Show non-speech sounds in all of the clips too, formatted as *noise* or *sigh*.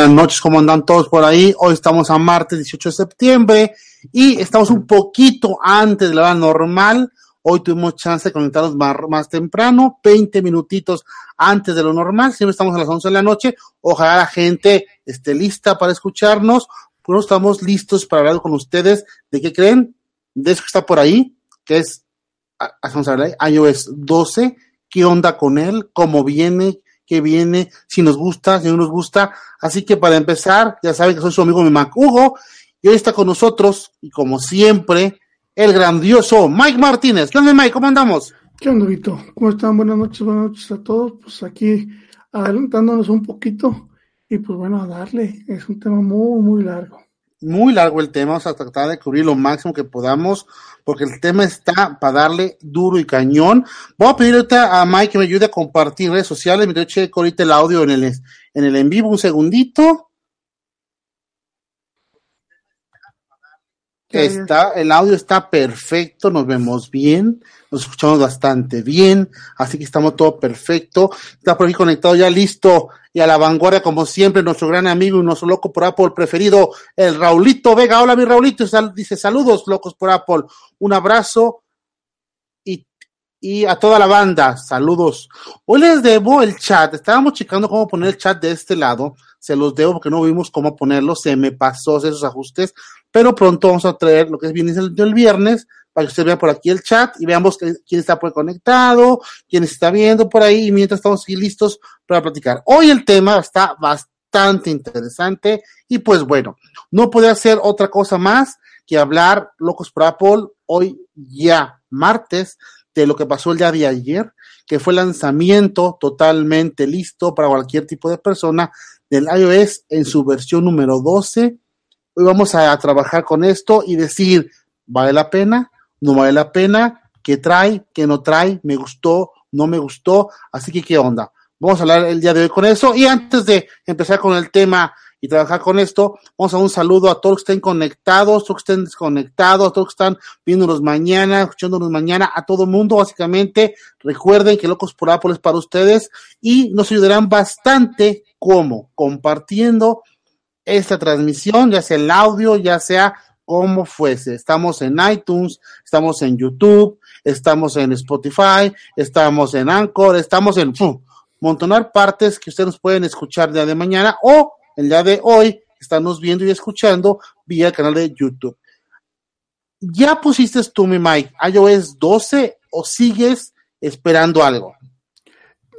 Buenas noches, ¿cómo andan todos por ahí? Hoy estamos a martes 18 de septiembre y estamos un poquito antes de la hora normal. Hoy tuvimos chance de conectarnos más, más temprano, 20 minutitos antes de lo normal. Siempre estamos a las 11 de la noche. Ojalá la gente esté lista para escucharnos. Pues estamos listos para hablar con ustedes. ¿De qué creen? De eso que está por ahí, que es vamos a hablar, iOS 12. ¿Qué onda con él? ¿Cómo viene? ¿Qué viene? Si nos gusta, si no nos gusta. Así que para empezar, ya saben que soy su amigo mi Mac Hugo. Y hoy está con nosotros, y como siempre, el grandioso Mike Martínez. ¿Qué onda, Mike? ¿Cómo andamos? ¿Qué onda, Vito? ¿Cómo están? Buenas noches, buenas noches a todos. Pues aquí adelantándonos un poquito y pues bueno, a darle. Es un tema muy, muy largo. Muy largo el tema, vamos a tratar de cubrir lo máximo que podamos, porque el tema está para darle duro y cañón. Voy a pedir ahorita a Mike que me ayude a compartir redes sociales. Me checo ahorita el audio en el, en el en vivo, un segundito. Está, el audio está perfecto, nos vemos bien, nos escuchamos bastante bien, así que estamos todo perfecto. Está por aquí conectado ya listo y a la vanguardia, como siempre, nuestro gran amigo y nuestro loco por Apple preferido, el Raulito Vega. Hola, mi Raulito, dice saludos, locos por Apple. Un abrazo y, y a toda la banda, saludos. Hoy les debo el chat, estábamos checando cómo poner el chat de este lado, se los debo porque no vimos cómo ponerlo, se me pasó esos ajustes pero pronto vamos a traer lo que es bien el, viernes para que usted vea por aquí el chat y veamos quién está por conectado, quién está viendo por ahí y mientras estamos aquí listos para platicar. Hoy el tema está bastante interesante y pues bueno, no puede hacer otra cosa más que hablar locos por Apple hoy ya martes de lo que pasó el día de ayer, que fue lanzamiento totalmente listo para cualquier tipo de persona del iOS en su versión número 12 Hoy vamos a trabajar con esto y decir, ¿vale la pena? ¿No vale la pena? ¿Qué trae? ¿Qué no trae? ¿Me gustó? ¿No me gustó? Así que, ¿qué onda? Vamos a hablar el día de hoy con eso. Y antes de empezar con el tema y trabajar con esto, vamos a un saludo a todos que estén conectados, todos que estén desconectados, a todos que están viéndonos mañana, escuchándonos mañana, a todo mundo, básicamente. Recuerden que Locos por Apple es para ustedes y nos ayudarán bastante como compartiendo esta transmisión, ya sea el audio, ya sea como fuese. Estamos en iTunes, estamos en YouTube, estamos en Spotify, estamos en Anchor, estamos en montonar partes que ustedes nos pueden escuchar día de mañana o el día de hoy, estamos viendo y escuchando vía el canal de YouTube. ¿Ya pusiste tú, mi Mike, iOS 12 o sigues esperando algo?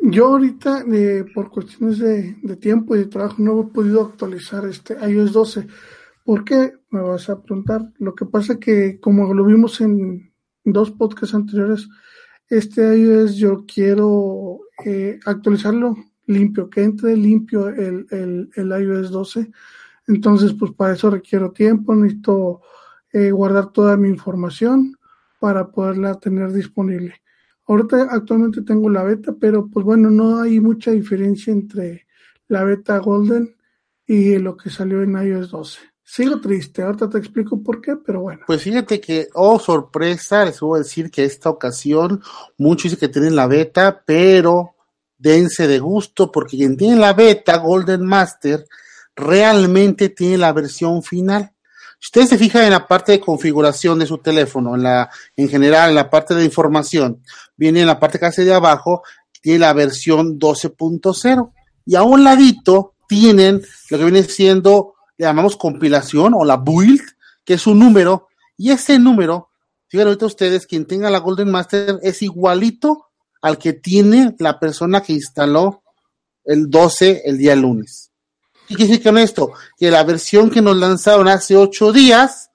Yo ahorita, eh, por cuestiones de, tiempo y de trabajo, no he podido actualizar este iOS 12. ¿Por qué? Me vas a preguntar. Lo que pasa que, como lo vimos en dos podcasts anteriores, este iOS yo quiero eh, actualizarlo limpio, que entre limpio el, el, el, iOS 12. Entonces, pues para eso requiero tiempo, necesito eh, guardar toda mi información para poderla tener disponible. Ahorita actualmente tengo la beta, pero pues bueno, no hay mucha diferencia entre la beta Golden y lo que salió en iOS 12. Sigo triste, ahorita te explico por qué, pero bueno. Pues fíjate que, oh sorpresa, les voy a decir que esta ocasión muchos dicen que tienen la beta, pero dense de gusto porque quien tiene la beta Golden Master realmente tiene la versión final. Si ustedes se fijan en la parte de configuración de su teléfono, en general, en la parte de información, viene en la parte casi de abajo, tiene la versión 12.0. Y a un ladito tienen lo que viene siendo, le llamamos compilación o la build, que es un número, y ese número, fíjense ahorita ustedes, quien tenga la Golden Master es igualito al que tiene la persona que instaló el 12 el día lunes. ¿Qué quiere decir con esto? Que la versión que nos lanzaron hace ocho días,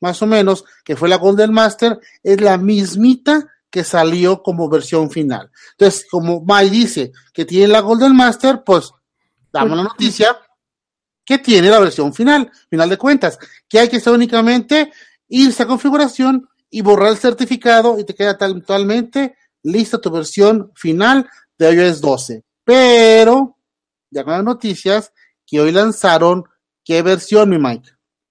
más o menos, que fue la Golden Master, es la mismita que salió como versión final. Entonces, como Mai dice que tiene la Golden Master, pues damos la noticia que tiene la versión final, final de cuentas, que hay que hacer únicamente irse a configuración y borrar el certificado y te queda totalmente lista tu versión final de iOS 12. Pero, ya con las noticias, que hoy lanzaron. ¿Qué versión, mi Mike?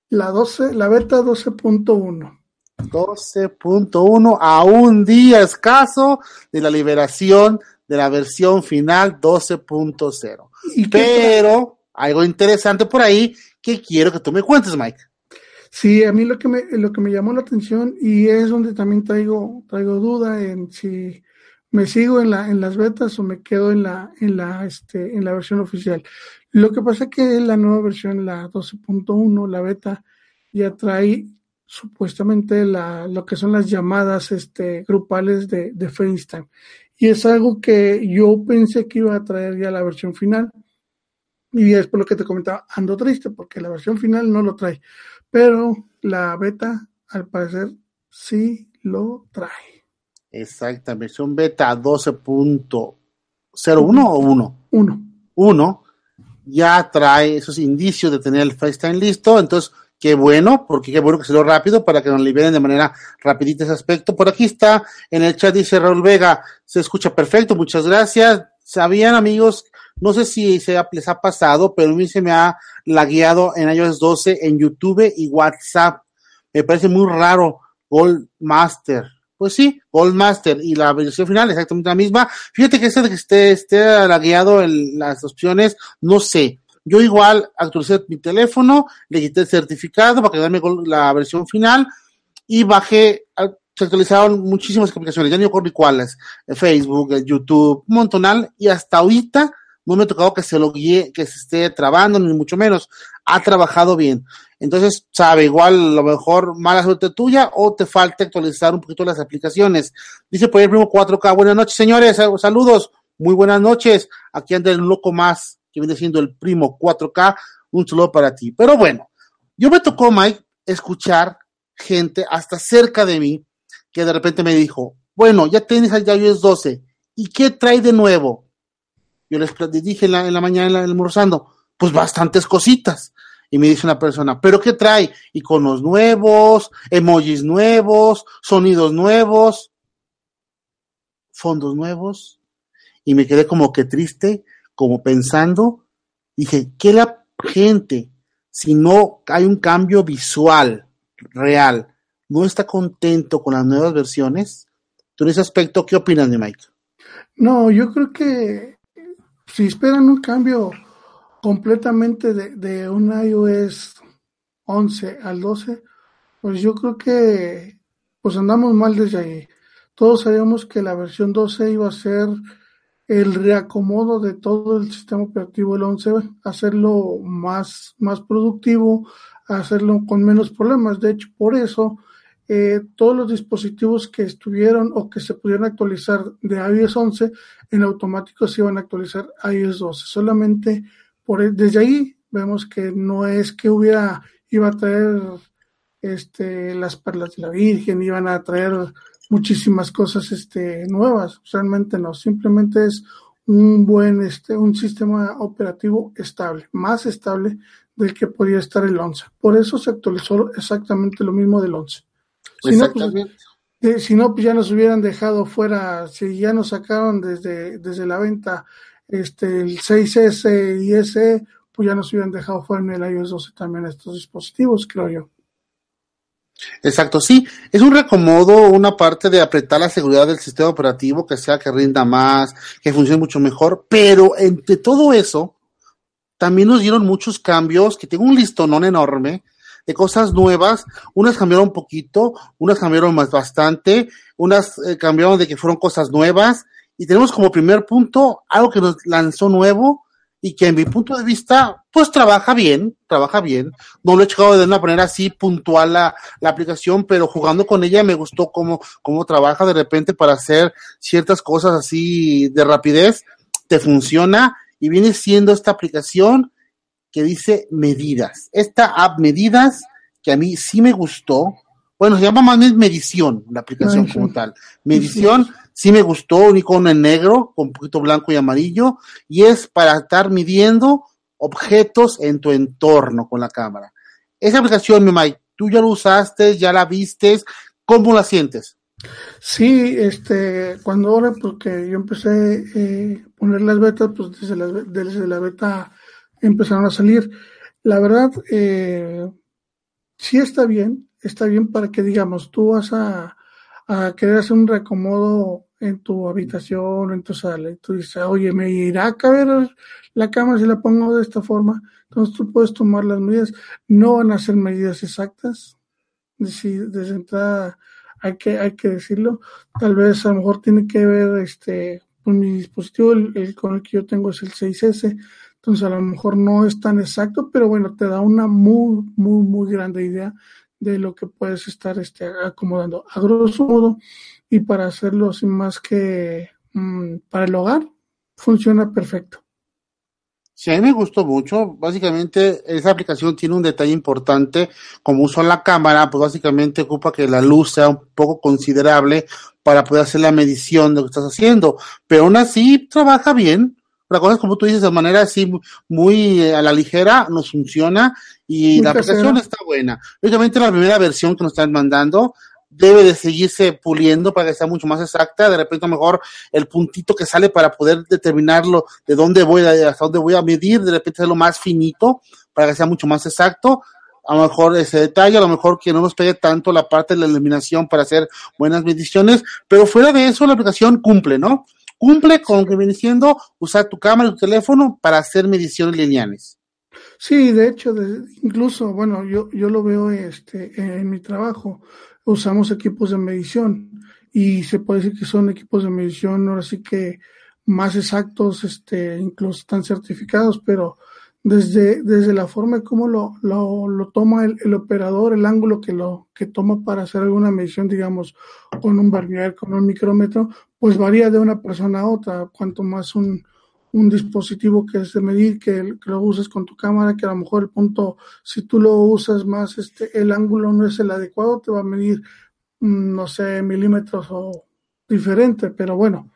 La 12, la beta 12.1. 12.1 a un día escaso de la liberación de la versión final 12.0. Pero algo interesante por ahí que quiero que tú me cuentes, Mike. Sí, a mí lo que me, lo que me llamó la atención y es donde también traigo, traigo duda en si me sigo en la, en las betas o me quedo en la, en la, este, en la versión oficial. Lo que pasa es que la nueva versión, la 12.1, la beta, ya trae supuestamente la, lo que son las llamadas este, grupales de, de FaceTime. Y es algo que yo pensé que iba a traer ya la versión final. Y es por lo que te comentaba, ando triste porque la versión final no lo trae. Pero la beta, al parecer, sí lo trae. Exactamente, versión beta 12.01 o 1. 1. 1 ya trae esos indicios de tener el FaceTime listo, entonces qué bueno, porque qué bueno que se lo rápido para que nos liberen de manera rapidita ese aspecto. Por aquí está, en el chat dice Raúl Vega, se escucha perfecto, muchas gracias. Sabían amigos, no sé si se les ha pasado, pero a mí se me ha lagueado en iOS 12 en YouTube y WhatsApp. Me parece muy raro. Gold Master. Pues sí, Gold Master y la versión final exactamente la misma. Fíjate que ese de que esté, esté lagueado en las opciones, no sé. Yo igual actualicé mi teléfono, le quité el certificado para quedarme con la versión final y bajé, se actualizaron muchísimas aplicaciones, ya ni recuerdo cuáles, Facebook, YouTube, montonal, y hasta ahorita no me ha tocado que se lo guíe, que se esté trabando, ni mucho menos. Ha trabajado bien. Entonces, sabe, igual a lo mejor mala suerte tuya o te falta actualizar un poquito las aplicaciones. Dice por el primo 4K. Buenas noches, señores. Saludos. Muy buenas noches. Aquí anda el loco más que viene siendo el primo 4K. Un saludo para ti. Pero bueno, yo me tocó, Mike, escuchar gente hasta cerca de mí que de repente me dijo, bueno, ya tienes el iOS 12. ¿Y qué trae de nuevo? Yo les dije en la, mañana almorzando, pues bastantes cositas. Y me dice una persona, ¿pero qué trae? Iconos nuevos, emojis nuevos, sonidos nuevos, fondos nuevos. Y me quedé como que triste, como pensando. Dije, ¿qué la gente, si no hay un cambio visual real, no está contento con las nuevas versiones? Tú en ese aspecto, ¿qué opinas de Mike? No, yo creo que si esperan un cambio completamente de, de un iOS 11 al 12, pues yo creo que pues andamos mal desde ahí. Todos sabíamos que la versión 12 iba a ser el reacomodo de todo el sistema operativo del 11, hacerlo más, más productivo, hacerlo con menos problemas. De hecho, por eso eh, todos los dispositivos que estuvieron o que se pudieran actualizar de iOS 11 en automático se iban a actualizar a iOS 12. Solamente por desde ahí vemos que no es que hubiera iba a traer este las perlas de la Virgen, iban a traer muchísimas cosas este nuevas, realmente no, simplemente es un buen este un sistema operativo estable, más estable del que podía estar el 11. Por eso se actualizó exactamente lo mismo del 11. Si no, pues, si no, pues ya nos hubieran dejado fuera, si ya nos sacaron desde, desde la venta este, el 6S y S, pues ya nos hubieran dejado fuera en el iOS 12 también estos dispositivos, creo yo. Exacto, sí, es un recomodo, una parte de apretar la seguridad del sistema operativo, que sea que rinda más, que funcione mucho mejor, pero entre todo eso, también nos dieron muchos cambios, que tengo un listonón enorme, de cosas nuevas. Unas cambiaron un poquito, unas cambiaron más bastante, unas eh, cambiaron de que fueron cosas nuevas. Y tenemos como primer punto algo que nos lanzó nuevo y que en mi punto de vista, pues trabaja bien, trabaja bien. No lo he checado de una manera así puntual la, la aplicación, pero jugando con ella me gustó cómo, cómo trabaja de repente para hacer ciertas cosas así de rapidez. Te funciona y viene siendo esta aplicación que dice medidas. Esta app medidas, que a mí sí me gustó, bueno, se llama más bien medición, la aplicación como tal. Medición, sí me gustó, un icono en negro, con un poquito blanco y amarillo, y es para estar midiendo objetos en tu entorno con la cámara. Esa aplicación, mi Mike, tú ya la usaste, ya la vistes, ¿cómo la sientes? Sí, este, cuando ahora, porque yo empecé a eh, poner las betas, pues desde la, desde la beta empezaron a salir. La verdad, eh, sí está bien, está bien para que digamos, tú vas a, a querer hacer un reacomodo en tu habitación en tu sala. Y tú dices, oye, me irá a caber la cama si la pongo de esta forma. Entonces tú puedes tomar las medidas. No van a ser medidas exactas. Desde, entrada hay que, hay que decirlo. Tal vez a lo mejor tiene que ver este con mi dispositivo, el, con el que yo tengo es el 6S. Entonces a lo mejor no es tan exacto, pero bueno, te da una muy, muy, muy grande idea de lo que puedes estar este, acomodando. A grosso modo, y para hacerlo sin más que mm, para el hogar, funciona perfecto. Sí, a mí me gustó mucho. Básicamente, esa aplicación tiene un detalle importante. Como uso la cámara, pues básicamente ocupa que la luz sea un poco considerable para poder hacer la medición de lo que estás haciendo. Pero aún así, trabaja bien. La cosa es como tú dices, de manera así muy eh, a la ligera, nos funciona y la aplicación está buena. Lógicamente, la primera versión que nos están mandando debe de seguirse puliendo para que sea mucho más exacta. De repente, mejor el puntito que sale para poder determinarlo de dónde voy, hasta dónde voy a medir, de repente es lo más finito para que sea mucho más exacto. A lo mejor ese detalle, a lo mejor que no nos pegue tanto la parte de la eliminación para hacer buenas mediciones, pero fuera de eso la aplicación cumple, ¿no? Cumple con que viene siendo usar tu cámara y tu teléfono para hacer mediciones lineales. Sí, de hecho, incluso, bueno, yo, yo lo veo este, en mi trabajo usamos equipos de medición y se puede decir que son equipos de medición ahora sí que más exactos, este, incluso están certificados, pero desde, desde la forma de cómo lo, lo, lo toma el, el, operador, el ángulo que lo que toma para hacer alguna medición, digamos, con un barnier, con un micrómetro, pues varía de una persona a otra. Cuanto más un, un dispositivo que es de medir, que, lo uses con tu cámara, que a lo mejor el punto, si tú lo usas más, este, el ángulo no es el adecuado, te va a medir, mm, no sé, milímetros o diferente, pero bueno,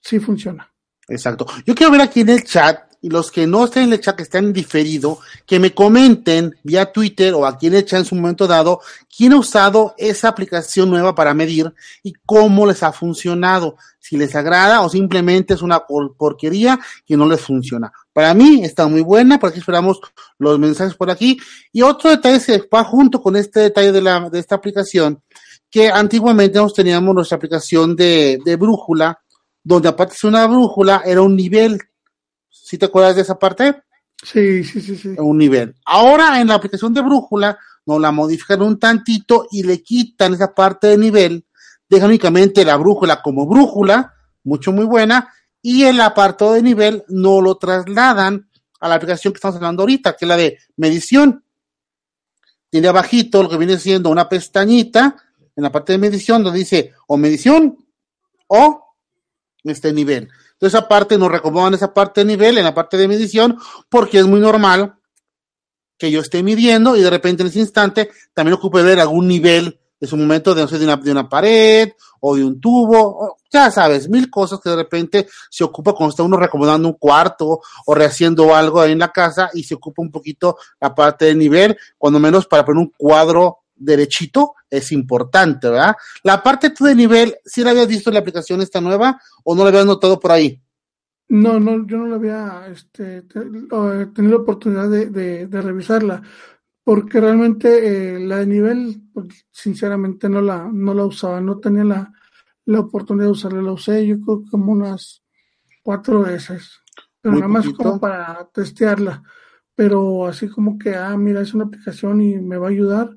sí funciona. Exacto. Yo quiero ver aquí en el chat y los que no estén en el chat, que estén diferido, que me comenten vía Twitter o aquí en el chat en su momento dado, quién ha usado esa aplicación nueva para medir y cómo les ha funcionado, si les agrada o simplemente es una porquería que no les funciona. Para mí está muy buena, por aquí esperamos los mensajes por aquí. Y otro detalle se va junto con este detalle de, la, de esta aplicación, que antiguamente nos teníamos nuestra aplicación de, de brújula, donde aparte de una brújula era un nivel ¿Sí te acuerdas de esa parte? Sí, sí, sí, sí. Un nivel. Ahora en la aplicación de brújula nos la modifican un tantito y le quitan esa parte de nivel, dejan únicamente la brújula como brújula, mucho muy buena, y el apartado de nivel no lo trasladan a la aplicación que estamos hablando ahorita, que es la de medición. Tiene abajito lo que viene siendo una pestañita en la parte de medición donde dice o medición o este nivel. Entonces, esa parte nos recomodan esa parte de nivel en la parte de medición, porque es muy normal que yo esté midiendo y de repente en ese instante también ocupe ver algún nivel de su momento de, no sé, de, una, de una pared o de un tubo, ya sabes, mil cosas que de repente se ocupa cuando está uno recomendando un cuarto o rehaciendo algo ahí en la casa y se ocupa un poquito la parte de nivel, cuando menos para poner un cuadro derechito es importante, ¿verdad? La parte de nivel, ¿sí la habías visto en la aplicación esta nueva o no la habías notado por ahí? No, no, yo no la había este, tenido la oportunidad de, de, revisarla, porque realmente eh, la de nivel, pues, sinceramente no la, no la usaba, no tenía la, la oportunidad de usarla, la usé yo creo como unas cuatro veces, pero nada más como para testearla, pero así como que, ah, mira, es una aplicación y me va a ayudar,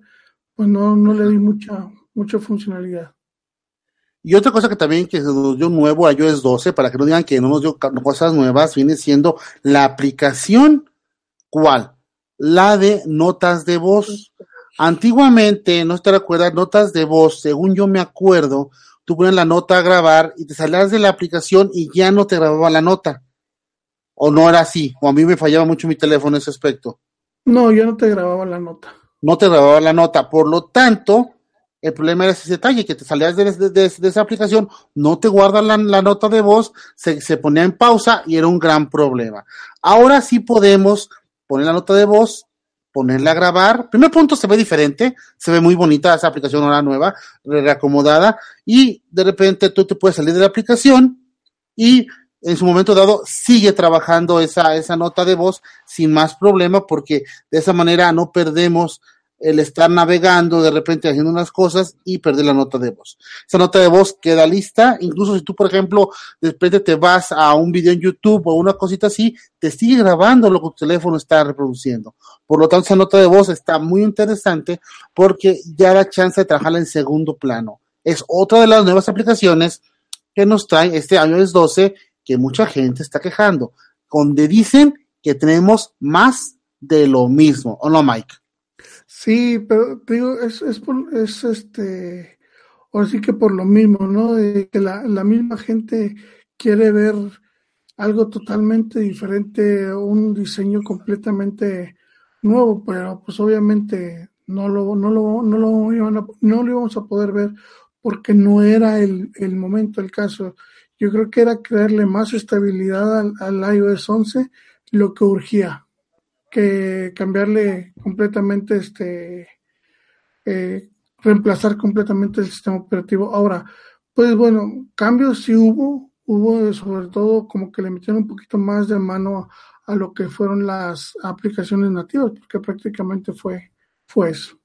pues no, no le di mucha, mucha funcionalidad. Y otra cosa que también que nos dio nuevo a iOS 12, para que no digan que no nos dio cosas nuevas, viene siendo la aplicación, ¿cuál? La de notas de voz. Antiguamente, no te recuerdas, notas de voz, según yo me acuerdo, tú ponías la nota a grabar y te salías de la aplicación y ya no te grababa la nota. O no era así, o a mí me fallaba mucho mi teléfono en ese aspecto. No, ya no te grababa la nota no te grababa la nota. Por lo tanto, el problema era ese detalle, que te salías de, esa aplicación, no te guarda la, nota de voz, se, se, ponía en pausa y era un gran problema. Ahora sí podemos poner la nota de voz, ponerla a grabar. Primer punto, se ve diferente, se ve muy bonita esa aplicación ahora nueva, reacomodada, y de repente tú te puedes salir de la aplicación y en su momento dado sigue trabajando esa, esa nota de voz sin más problema porque de esa manera no perdemos el estar navegando, de repente haciendo unas cosas y perder la nota de voz. Esa nota de voz queda lista, incluso si tú, por ejemplo, de repente te vas a un video en YouTube o una cosita así, te sigue grabando lo que tu teléfono está reproduciendo. Por lo tanto, esa nota de voz está muy interesante porque ya da chance de trabajarla en segundo plano. Es otra de las nuevas aplicaciones que nos trae este iOS 12 que mucha gente está quejando, donde dicen que tenemos más de lo mismo, ¿o no, Mike? Sí, pero digo, es, es, por, es este, ahora sí que por lo mismo, ¿no? que la, la misma gente quiere ver algo totalmente diferente, un diseño completamente nuevo, pero pues obviamente no lo, no lo, no lo, a, no lo íbamos a poder ver porque no era el, el momento, el caso. Yo creo que era crearle más estabilidad al, iOS 11 lo que urgía que cambiarle completamente este eh, reemplazar completamente el sistema operativo. Ahora, pues bueno, cambios sí hubo, hubo sobre todo como que le metieron un poquito más de mano a, lo que fueron las aplicaciones nativas, porque prácticamente fue, fue eso.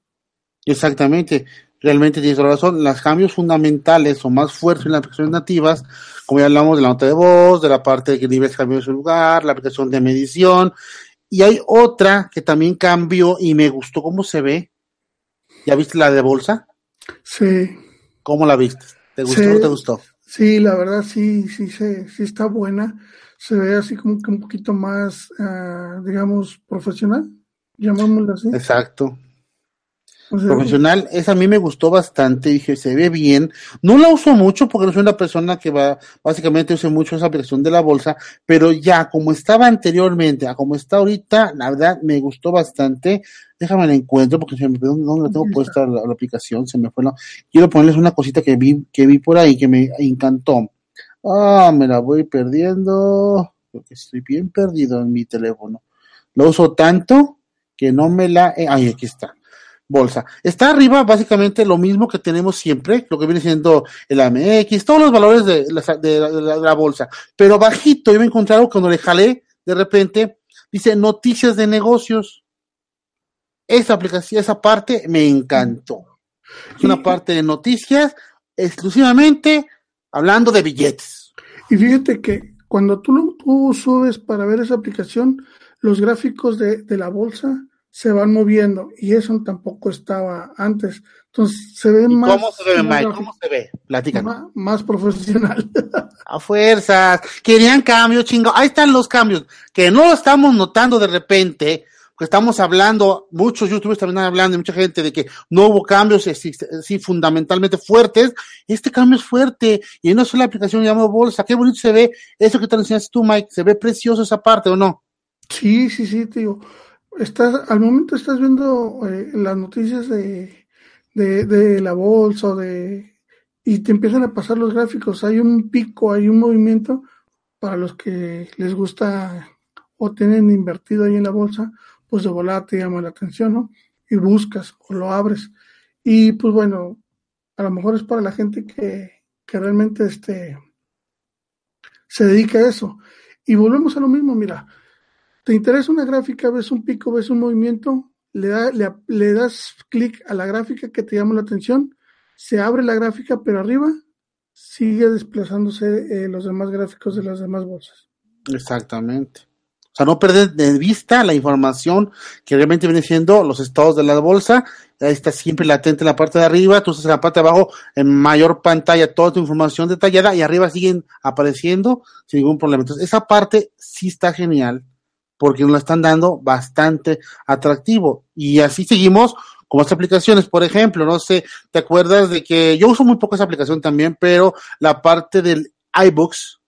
Exactamente, realmente tienes razón. Los cambios fundamentales o más fuertes en las aplicaciones nativas, como ya hablamos de la nota de voz, de la parte de que niveles cambió su lugar, la aplicación de medición, y hay otra que también cambió y me gustó cómo se ve. ¿Ya viste la de bolsa? Sí. ¿Cómo la viste? ¿Te gustó o no te gustó? Sí, la verdad sí, sí, sí, sí está buena. Se ve así como que un poquito más, uh, digamos, profesional, llamámoslo así. Exacto profesional, esa a mí me gustó bastante, dije, se ve bien. No la uso mucho porque no soy una persona que va, básicamente uso mucho esa aplicación de la bolsa, pero ya como estaba anteriormente, a como está ahorita, la verdad me gustó bastante. Déjame la encuentro porque se me dónde la tengo puesta la, aplicación, se me fue. Quiero ponerles una cosita que vi, que vi por ahí que me encantó. Ah, me la voy perdiendo, porque estoy bien perdido en mi teléfono. Lo uso tanto que no me la, ay, aquí está bolsa. Está arriba básicamente lo mismo que tenemos siempre, lo que viene siendo el AMX, todos los valores de la, bolsa. Pero bajito, yo me encontré algo cuando le jalé, de repente, dice noticias de negocios. Esa aplicación, esa parte me encantó. Es una parte de noticias exclusivamente hablando de billetes. Y fíjate que cuando tú, tú subes para ver esa aplicación, los gráficos de, de la bolsa se van moviendo y eso tampoco estaba antes. Entonces se ve más. ¿Cómo se ve, Mike? ¿Cómo se ve? Más, más, profesional. *laughs* A fuerzas. Querían cambios, chingo. Ahí están los cambios. Que no lo estamos notando de repente. Que estamos hablando, muchos youtubers también están hablando, y mucha gente de que no hubo cambios así, fundamentalmente fuertes. Este cambio es fuerte y en una sola aplicación llamada Bolsa. Qué bonito se ve eso que te enseñaste tú, Mike. Se ve precioso esa parte, ¿o no? Sí, sí, sí, tío estás, al momento estás viendo eh, las noticias de, de, la bolsa de, y te empiezan a pasar los gráficos. Hay un pico, hay un movimiento para los que les gusta o tienen invertido ahí en la bolsa, pues de volada te llama la atención, ¿no? Y buscas o lo abres. Y pues bueno, a lo mejor es para la gente que, que realmente este, se dedica a eso. Y volvemos a lo mismo, mira, ¿Te interesa una gráfica? ¿Ves un pico? ¿Ves un movimiento? Le, le, das clic a la gráfica que te llama la atención, se abre la gráfica, pero arriba sigue desplazándose eh, los demás gráficos de las demás bolsas. Exactamente. O sea, no perder de vista la información que realmente viene siendo los estados de la bolsa. Ahí está siempre latente en la parte de arriba, tú estás en la parte de abajo, en mayor pantalla, toda tu información detallada y arriba siguen apareciendo sin ningún problema. Entonces, esa parte sí está genial porque nos la están dando bastante atractivo. Y así seguimos con otras aplicaciones, por ejemplo, no sé, ¿te acuerdas de que yo uso muy poco esa aplicación también, pero la parte del iBooks,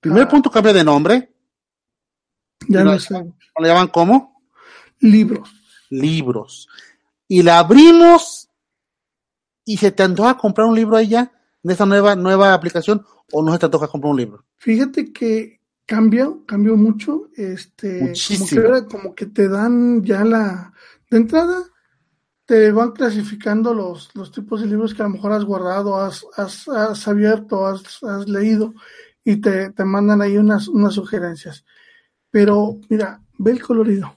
primer ah. punto cambia de nombre. Ya no sé. ¿Le llaman cómo? Libros. Libros. Y la abrimos y se te antoja comprar un libro ahí ya, en esta nueva, nueva aplicación, o no se te antoja comprar un libro. Fíjate que cambió, cambió mucho, este, como que, como que te dan ya la, de entrada, te van clasificando los, los tipos de libros que a lo mejor has guardado, has, has, has abierto, has, has, leído y te, te mandan ahí unas, unas sugerencias. Pero mira, ve el colorido.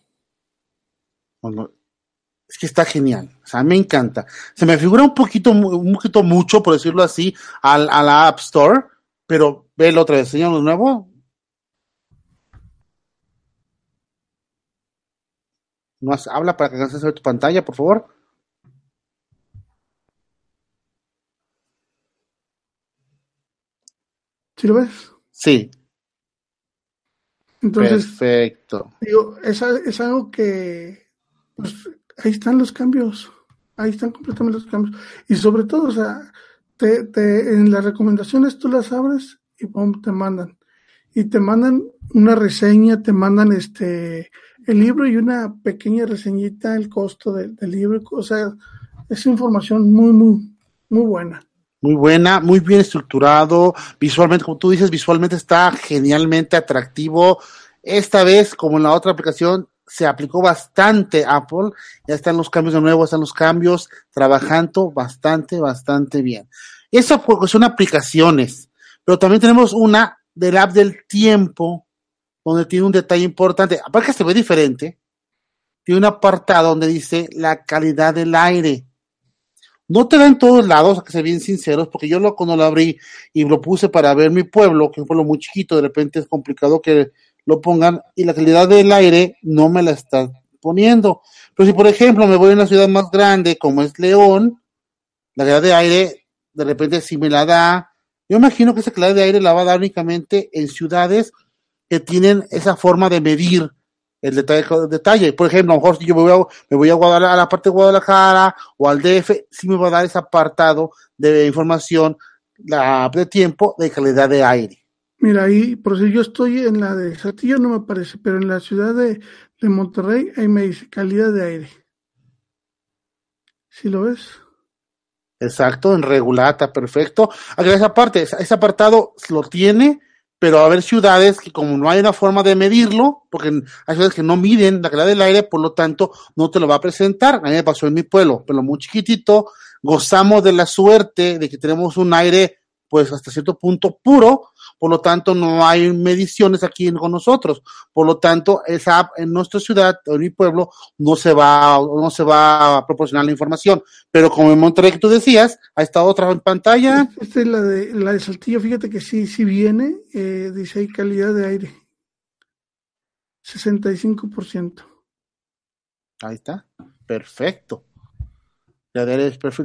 es que está genial. O sea, me encanta. Se me figura un poquito, un poquito mucho, por decirlo así, al, a la App Store, pero velo otra vez, señor, de nuevo. No habla para que alcances a ver tu pantalla, por favor. ¿Sí lo ves? Sí. Entonces, Perfecto. digo, es, es algo que, pues, ahí están los cambios, ahí están completamente los cambios. Y sobre todo, o sea, te, te, en las recomendaciones tú las abres y pum, te mandan. Y te mandan una reseña, te mandan este el libro y una pequeña reseñita, el costo del, libro, o sea, es información muy, muy, muy buena. Muy buena, muy bien estructurado, visualmente, como tú dices, visualmente está genialmente atractivo. Esta vez, como en la otra aplicación, se aplicó bastante Apple, ya están los cambios de nuevo, están los cambios trabajando bastante, bastante bien. Pues, son aplicaciones, pero también tenemos una del app del tiempo, donde tiene un detalle importante, aparte que se ve diferente, tiene un apartado donde dice la calidad del aire. No te da en todos lados, a que ser bien sinceros, porque yo lo, cuando lo abrí y lo puse para ver mi pueblo, que es un pueblo muy chiquito, de repente es complicado que lo pongan, y la calidad del aire no me la está poniendo. Pero si, por ejemplo, me voy a una ciudad más grande, como es León, la calidad de aire, de repente sí me la da. Yo imagino que esa calidad de aire la va a dar únicamente en ciudades que tienen esa forma de medir el detalle, el detalle. Por ejemplo, a lo mejor si yo me voy a, me voy a, Guadalajara, a la parte de Guadalajara o al DF, sí me va a dar ese apartado de información, la de tiempo de calidad de aire. Mira, ahí, por si yo estoy en la de Saltillo, no me aparece, pero en la ciudad de, de Monterrey, ahí me dice calidad de aire. ¿Sí lo ves? Exacto, en regulata, perfecto. Acá esa parte, ese apartado lo tiene, pero a haber ciudades que como no hay una forma de medirlo, porque hay ciudades que no miden la calidad del aire, por lo tanto no te lo va a presentar. A mí me pasó en mi pueblo, pero muy chiquitito, gozamos de la suerte de que tenemos un aire pues hasta cierto punto puro, por lo tanto no hay mediciones aquí con nosotros, por lo tanto esa app en nuestra ciudad o en mi pueblo no se va no se va a proporcionar la información, pero como en Monterrey que tú decías, ha estado otra en pantalla. Esta es la de la de Saltillo, fíjate que sí sí viene, eh, dice ahí calidad de aire, 65%. Ahí está, perfecto.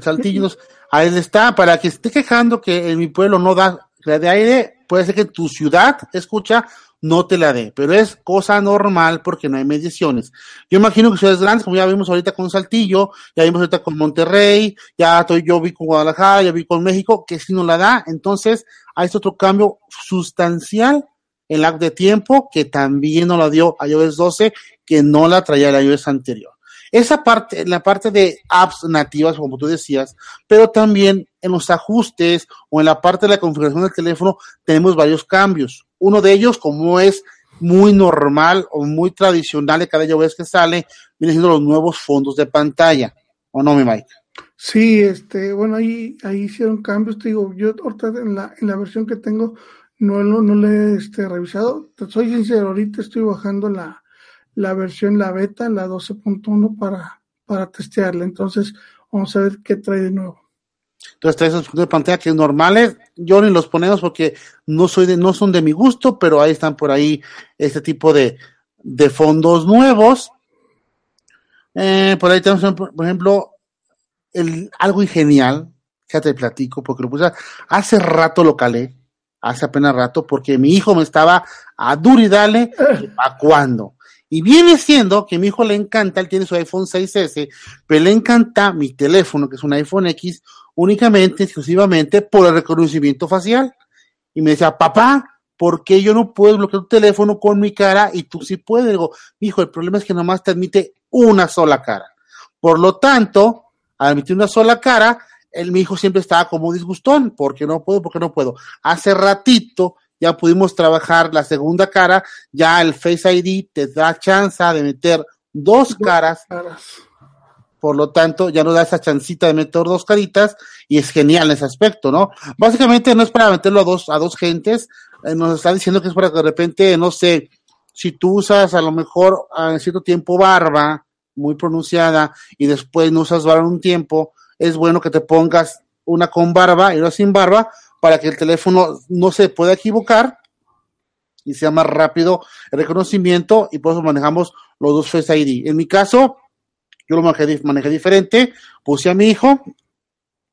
Saltillos. Ahí está, para que esté quejando que en mi pueblo no da la de aire, puede ser que tu ciudad, escucha, no te la dé, pero es cosa normal porque no hay mediciones. Yo imagino que ciudades grandes, como ya vimos ahorita con Saltillo, ya vimos ahorita con Monterrey, ya estoy, yo vi con Guadalajara, ya vi con México, que si no la da, entonces hay este otro cambio sustancial en la de tiempo que también no la dio iOS 12, que no la traía el iOS anterior. Esa parte, la parte de apps nativas, como tú decías, pero también en los ajustes o en la parte de la configuración del teléfono tenemos varios cambios. Uno de ellos, como es muy normal o muy tradicional de cada vez que sale, viene siendo los nuevos fondos de pantalla. ¿O no, mi Mike? Sí, este, bueno, ahí, ahí hicieron cambios, te digo, yo ahorita en la, en la versión que tengo no, no, le he este, revisado, soy sincero, ahorita estoy bajando la, la versión, la beta, la 12.1 para, para testearla. Entonces, vamos a ver qué trae de nuevo. Entonces trae esos de pantalla que normales, yo ni los ponemos porque no soy de, no son de mi gusto, pero ahí están por ahí este tipo de, de fondos nuevos. Eh, por ahí tenemos, por ejemplo, el, algo genial, ya te platico, porque lo puse hace rato lo calé, hace apenas rato, porque mi hijo me estaba a dur y dale, ¿a cuándo? Y viene siendo que mi hijo le encanta, él tiene su iPhone 6S, pero le encanta mi teléfono, que es un iPhone X, únicamente, exclusivamente por el reconocimiento facial. Y me decía, papá, ¿por qué yo no puedo bloquear tu teléfono con mi cara y tú sí puedes? Digo, hijo, el problema es que nomás te admite una sola cara. Por lo tanto, al admitir una sola cara, el, mi hijo siempre estaba como disgustón, porque no puedo, porque no puedo. Hace ratito ya pudimos trabajar la segunda cara, ya el Face ID te da chance de meter dos caras, por lo tanto ya no da esa chancita de meter dos caritas y es genial ese aspecto, ¿no? Básicamente no es para meterlo a dos, a dos gentes, eh, nos está diciendo que es para que de repente, no sé, si tú usas a lo mejor en cierto tiempo barba muy pronunciada y después no usas barba un tiempo, es bueno que te pongas una con barba y una sin barba para que el teléfono no se pueda equivocar y sea más rápido el reconocimiento y por eso manejamos los dos Face ID. En mi caso, yo lo manejé, manejé diferente, puse a mi hijo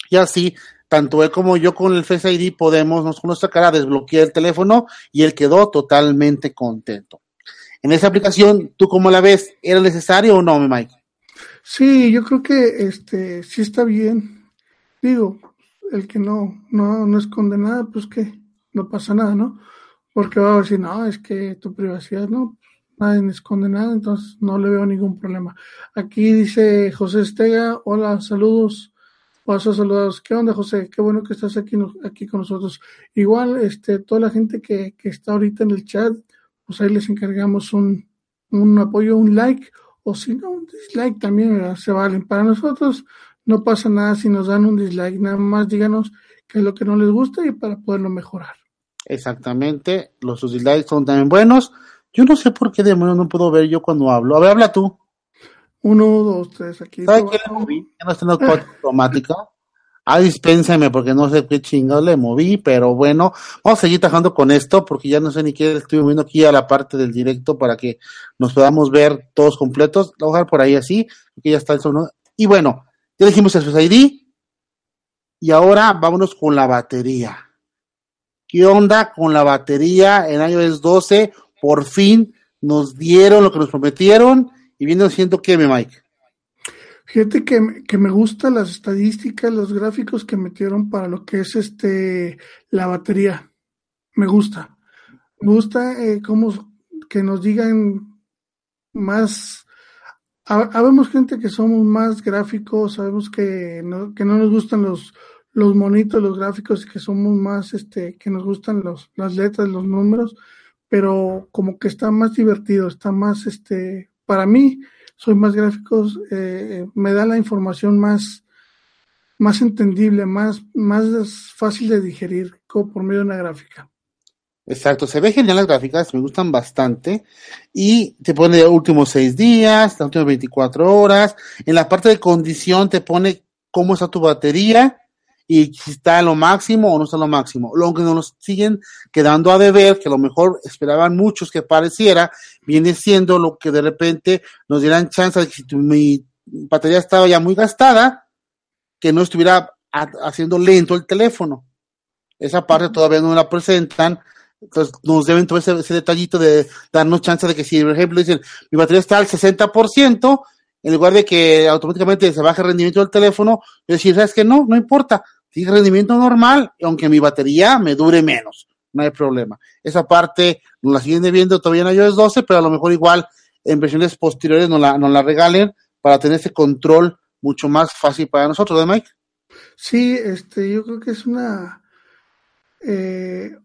y así tanto él como yo con el Face ID podemos, con nuestra cara, desbloquear el teléfono y él quedó totalmente contento. En esa aplicación, ¿tú cómo la ves? ¿Era necesario o no, Mike? Sí, yo creo que este sí está bien. Digo, el que no, no, no esconde nada, pues que no pasa nada, ¿no? Porque va a decir, no, es que tu privacidad, no, nadie esconde nada, entonces no le veo ningún problema. Aquí dice José Estega, hola, saludos. Paso saludados. ¿Qué onda, José? Qué bueno que estás aquí, aquí con nosotros. Igual, este, toda la gente que, que está ahorita en el chat, pues ahí les encargamos un, un apoyo, un like, o si no, un dislike también se valen. Para nosotros no pasa nada si nos dan un dislike, nada más díganos qué es lo que no les gusta y para poderlo mejorar. Exactamente, los dislikes son también buenos. Yo no sé por qué demonios no puedo ver yo cuando hablo. A ver, habla tú. Uno, dos, tres, aquí. ¿Sabes qué le moví? Ya no está en *laughs* automática. Ah, dispénsame porque no sé qué chingado le moví, pero bueno, vamos a seguir trabajando con esto porque ya no sé ni qué estoy moviendo aquí a la parte del directo para que nos podamos ver todos completos. Lo voy a dejar por ahí así, que ya está el sonido. Y bueno, ya dijimos el ID y ahora vámonos con la batería. ¿Qué onda con la batería en iOS 12? Por fin nos dieron lo que nos prometieron y viendo siendo que me Mike. Fíjate que, que, me gustan las estadísticas, los gráficos que metieron para lo que es este la batería. Me gusta. Me gusta eh, cómo que nos digan más. Habemos gente que somos más gráficos, sabemos que no, que no nos gustan los, los monitos, los gráficos, que somos más, este, que nos gustan los, las letras, los números, pero como que está más divertido, está más, este, para mí, soy más gráficos, eh, me da la información más, más entendible, más, más fácil de digerir como por medio de una gráfica. Exacto, se ve genial las gráficas, me gustan bastante. Y te pone los últimos seis días, las últimas 24 horas. En la parte de condición te pone cómo está tu batería y si está a lo máximo o no está a lo máximo. Lo que nos siguen quedando a deber, que a lo mejor esperaban muchos que pareciera, viene siendo lo que de repente nos dieran chance de que si tu, mi batería estaba ya muy gastada, que no estuviera haciendo lento el teléfono. Esa parte todavía no la presentan. Entonces nos deben todo ese, detallito de darnos chance de que si, por ejemplo, dicen mi batería está al 60%, en lugar de que automáticamente se baje el rendimiento del teléfono, yo decir, ¿sabes que No, no importa, sigue rendimiento normal, aunque mi batería me dure menos, no hay problema. Esa parte nos la siguen debiendo todavía en iOS 12, pero a lo mejor igual en versiones posteriores nos la, nos la regalen para tener ese control mucho más fácil para nosotros, ¿de Mike? Sí, este, yo creo que es una, eh,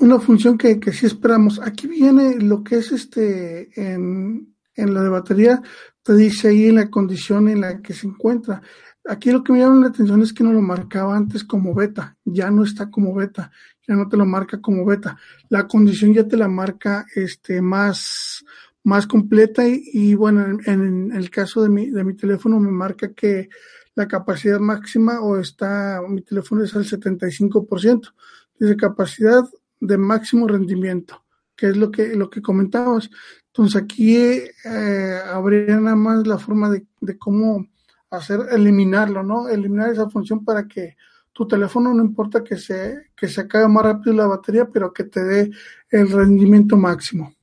una función que, que sí esperamos. Aquí viene lo que es este en, en la de batería, te dice ahí en la condición en la que se encuentra. Aquí lo que me llama la atención es que no lo marcaba antes como beta, ya no está como beta, ya no te lo marca como beta. La condición ya te la marca este más, más completa y, bueno, en, el caso de mi, de mi teléfono me marca que la capacidad máxima o está, mi teléfono es al 75%, dice capacidad de máximo rendimiento, que es lo que, lo que comentabas. Entonces aquí eh, habría nada más la forma de, cómo hacer, eliminarlo, ¿no? Eliminar esa función para que tu teléfono no importa que se, que se acabe más rápido la batería, pero que te dé el rendimiento máximo.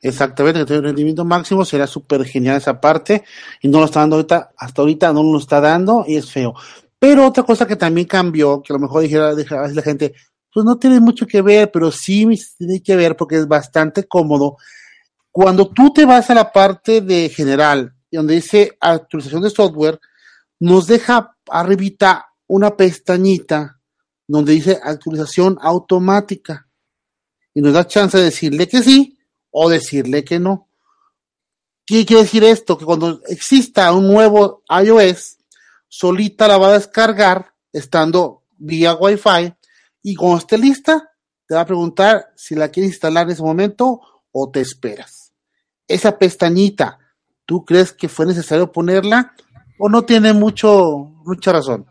Exactamente, que te dé el rendimiento máximo, será súper genial esa parte, y no lo está dando ahorita, hasta ahorita no lo está dando, y es feo. Pero otra cosa que también cambió, que a lo mejor dijera, dijera la gente, pues no tiene mucho que ver, pero sí tiene que ver porque es bastante cómodo cuando tú te vas a la parte de general, donde dice actualización de software, nos deja arribita una pestañita donde dice actualización automática. Y nos da chance de decirle que sí o decirle que no. ¿Qué quiere decir esto? Que cuando exista un nuevo iOS, solita la va a descargar estando vía Wi-Fi y cuando esté lista, te va a preguntar si la quieres instalar en ese momento o te esperas esa pestañita, ¿Tú crees que fue necesario ponerla o no tiene mucho mucha razón?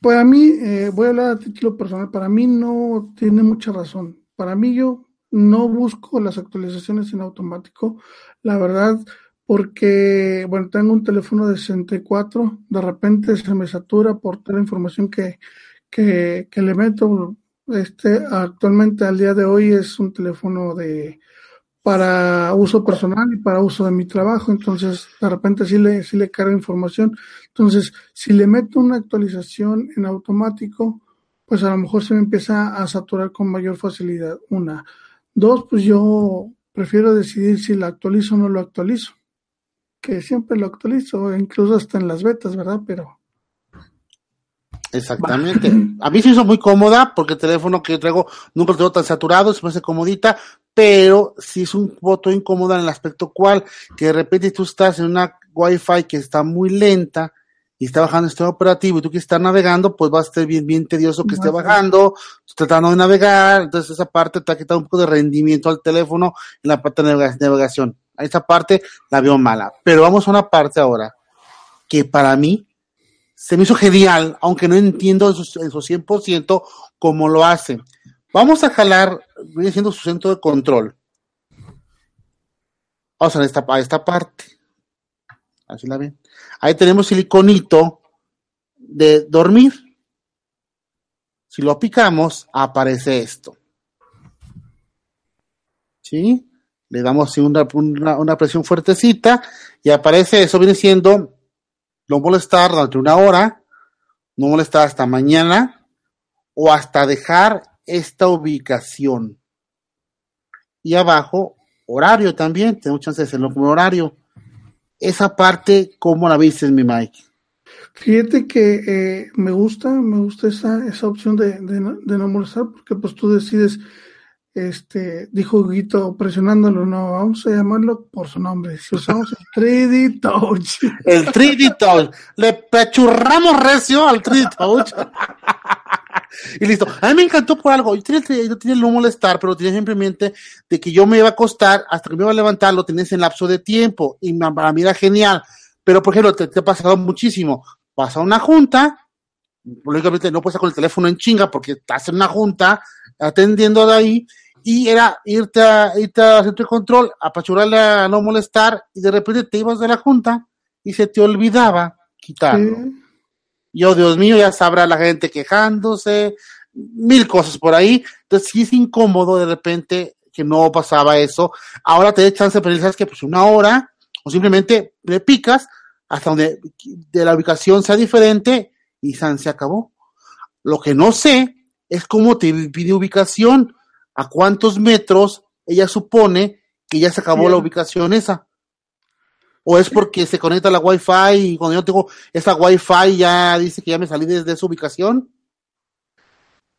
Para mí, eh, voy a hablar a título personal, para mí no tiene mucha razón. Para mí yo no busco las actualizaciones en automático, la verdad, porque, bueno, tengo un teléfono de 64, de repente se me satura por toda la información que, que, que le meto. Este, actualmente, al día de hoy, es un teléfono de para uso personal y para uso de mi trabajo, entonces de repente sí le, sí le carga información. Entonces, si le meto una actualización en automático, pues a lo mejor se me empieza a saturar con mayor facilidad. Una. Dos, pues yo prefiero decidir si la actualizo o no lo actualizo. Que siempre lo actualizo, incluso hasta en las betas, ¿verdad? Pero. Exactamente. A mí se hizo muy cómoda porque el teléfono que yo traigo nunca lo tengo tan saturado, se me hace comodita, pero sí es un voto incómoda en el aspecto cual que de repente tú estás en una Wi-Fi que está muy lenta y está bajando este operativo y tú quieres estar navegando, pues va a ser bien, bien tedioso que esté bajando, tratando de navegar, entonces esa parte te ha quitado un poco de rendimiento al teléfono en la parte de navegación. Esa parte la veo mala. Pero vamos a una parte ahora que para mí se me hizo genial, aunque no entiendo en su, en su 100% cómo lo hace. Vamos a jalar, viene siendo su centro de control. Vamos a esta, a esta parte. Así la ven. Ahí tenemos el iconito de dormir. Si lo picamos, aparece esto. ¿Sí? Le damos una, una, una presión fuertecita y aparece eso, viene siendo no molestar durante una hora, no molestar hasta mañana o hasta dejar esta ubicación. Y abajo, horario también, tenemos chance de hacerlo como horario. Esa parte, ¿cómo la viste, mi Mike? Fíjate que eh, me gusta, me gusta esa, esa opción de, de no molestar, porque pues tú decides, este, dijo Guito presionándolo, no, vamos a llamarlo por su nombre. Si usamos el 3D Touch. El 3D Touch. Le pechurramos recio al 3D Touch. *laughs* y listo. A mí me encantó por algo. Yo tenía, yo tenía el no molestar, pero tenía simplemente de que yo me iba a acostar hasta que me iba a levantar, lo tenías en lapso de tiempo. Y para mí era genial. Pero, por ejemplo, te, te ha pasado muchísimo. Vas a una junta, lógicamente no puedes estar con el teléfono en chinga porque estás en una junta atendiendo de ahí y era irte a, irte a centro de control, apachurarle a no molestar y de repente te ibas de la junta y se te olvidaba quitarlo. Sí. Yo, Dios mío, ya sabrá la gente quejándose, mil cosas por ahí. Entonces sí es incómodo de repente que no pasaba eso. Ahora te da chance de pensar que pues una hora o simplemente le picas hasta donde de la ubicación sea diferente y San se acabó. Lo que no sé es cómo te pide ubicación, a cuántos metros ella supone que ya se acabó Bien. la ubicación esa. O es porque se conecta a la Wi-Fi y cuando yo tengo esa Wi-Fi ya dice que ya me salí desde esa ubicación.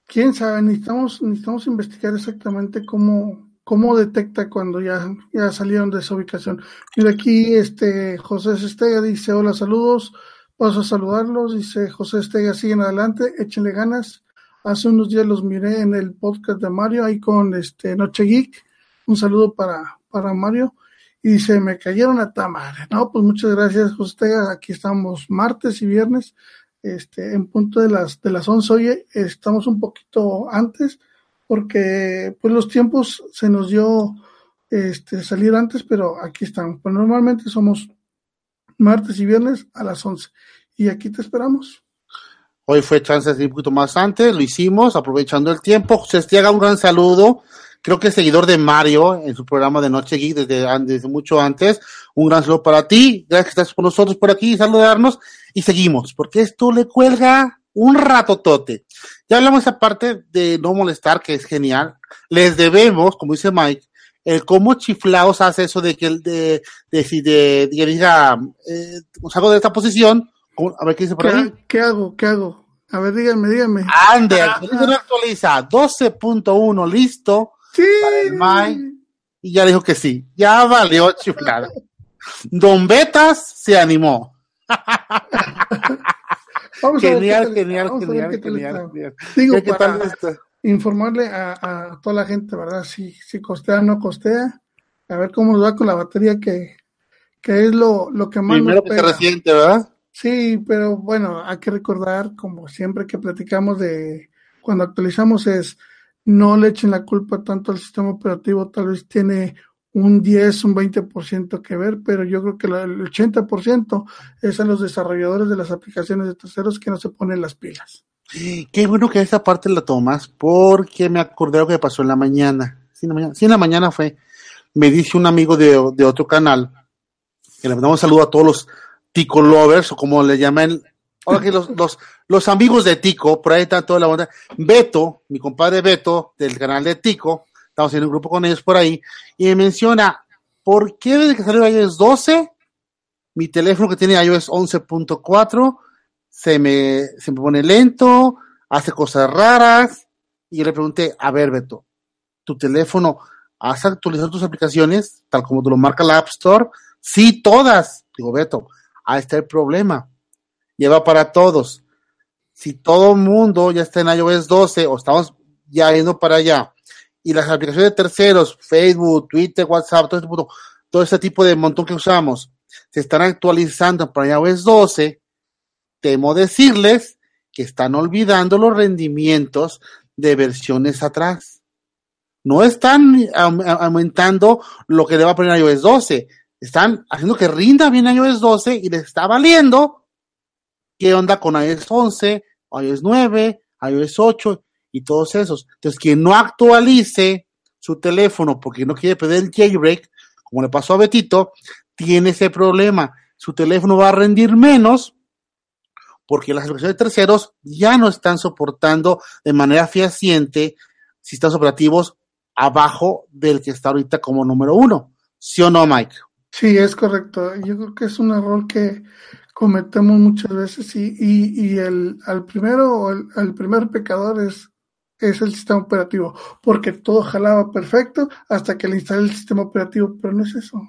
Quién sabe, necesitamos, necesitamos investigar exactamente cómo, cómo detecta cuando ya, ya salieron de esa ubicación. Mira aquí, este José Estega dice, hola, saludos, paso a saludarlos, dice José Estega, siguen adelante, échenle ganas. Hace unos días los miré en el podcast de Mario, ahí con este Noche Geek. Un saludo para, para Mario. Y dice, me cayeron a tamar. No, pues muchas gracias, José. Aquí estamos martes y viernes, este, en punto de las, de las 11. Oye, estamos un poquito antes, porque pues los tiempos se nos dio este, salir antes, pero aquí estamos. Pues normalmente somos martes y viernes a las 11 y aquí te esperamos. Hoy fue chance de un poquito más antes, lo hicimos, aprovechando el tiempo. José Estiaga, un gran saludo. Creo que es seguidor de Mario en su programa de Noche Geek desde, desde mucho antes. Un gran saludo para ti. Gracias que estás con nosotros por aquí, saludarnos y seguimos, porque esto le cuelga un ratotote. Ya hablamos esa parte de no molestar, que es genial. Les debemos, como dice Mike, el cómo chiflaos hace eso de que el de, de, de, de, de diga, eh, salgo de esta posición, a ver qué dice por ¿Qué, ahí. ¿Qué hago? ¿Qué hago? A ver, díganme, díganme. Ande, actualiza, no actualiza. 12.1, listo. Sí. Para el. Y ya dijo que sí. Ya valió chiflada. *laughs* Don Betas se animó. *laughs* Vamos genial, a ver qué tal- genial, vamos a ver genial, qué tal genial. Digo, ¿Qué, para tal informarle a, a toda la gente, ¿verdad? Si, si costea o no costea. A ver cómo nos va con la batería que, que es lo, lo que más Primero que se resiente, ¿verdad? Sí, pero bueno, hay que recordar, como siempre que platicamos de cuando actualizamos, es no le echen la culpa tanto al sistema operativo, tal vez tiene un 10, un 20% que ver, pero yo creo que el 80% es a los desarrolladores de las aplicaciones de terceros que no se ponen las pilas. Qué bueno que esa parte la tomas, porque me acordé lo que pasó en la mañana. Sí, en la mañana, fue. Me dice un amigo de, de otro canal, que le mandamos un saludo a todos los Tico Lovers, o como le llaman, ahora que los, los, los amigos de Tico, por ahí está toda la onda. Beto, mi compadre Beto, del canal de Tico, estamos en un grupo con ellos por ahí, y me menciona, ¿por qué desde que salió iOS 12, mi teléfono que tiene iOS 11.4 se me, se me pone lento, hace cosas raras? Y le pregunté, a ver, Beto, ¿tu teléfono has actualizado tus aplicaciones tal como te lo marca la App Store? Sí, todas. Digo, Beto, ahí está el problema. Lleva para todos. Si todo el mundo ya está en iOS 12 o estamos ya yendo para allá y las aplicaciones de terceros, Facebook, Twitter, WhatsApp, todo este, todo este tipo de montón que usamos, se están actualizando para iOS 12, temo decirles que están olvidando los rendimientos de versiones atrás. No están aumentando lo que le va a poner iOS 12, están haciendo que rinda bien iOS 12 y les está valiendo qué onda con iOS 11, iOS 9, iOS 8 y todos esos. Entonces, quien no actualice su teléfono porque no quiere pedir el jailbreak, como le pasó a Betito, tiene ese problema. Su teléfono va a rendir menos porque las aplicaciones de terceros ya no están soportando de manera fehaciente sistemas operativos abajo del que está ahorita como número uno. ¿Sí o no, Mike? Sí, es correcto. Yo creo que es un error que cometemos muchas veces y, y, y el al primero el, el primer pecador es es el sistema operativo, porque todo jalaba perfecto hasta que le instalé el sistema operativo, pero no es eso.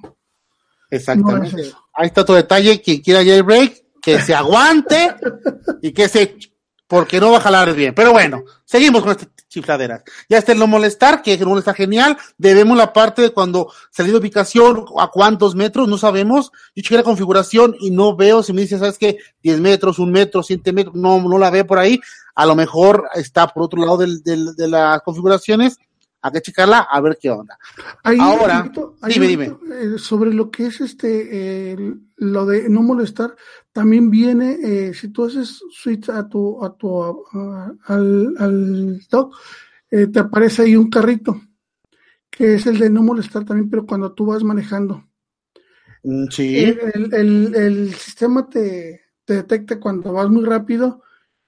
Exactamente. No es eso. Ahí está tu detalle, quien quiera jailbreak, que se aguante y que se porque no va a jalar bien. Pero bueno, seguimos con estas chifladeras. Ya está el no molestar, que no está genial. Debemos la parte de cuando salí de ubicación, a cuántos metros, no sabemos. Yo chequé la configuración y no veo si me dice, ¿sabes qué? 10 metros, un metro, 7 metros, no, no la veo por ahí. A lo mejor está por otro lado del, del, de las configuraciones hay que checarla a ver qué onda. Ahí, Ahora, dime, dime. Eh, sobre lo que es este, eh, lo de no molestar, también viene, eh, si tú haces switch a tu, a tu, a, al, al dock, eh, te aparece ahí un carrito, que es el de no molestar también, pero cuando tú vas manejando. Mm, sí. El, el, el sistema te, te detecta cuando vas muy rápido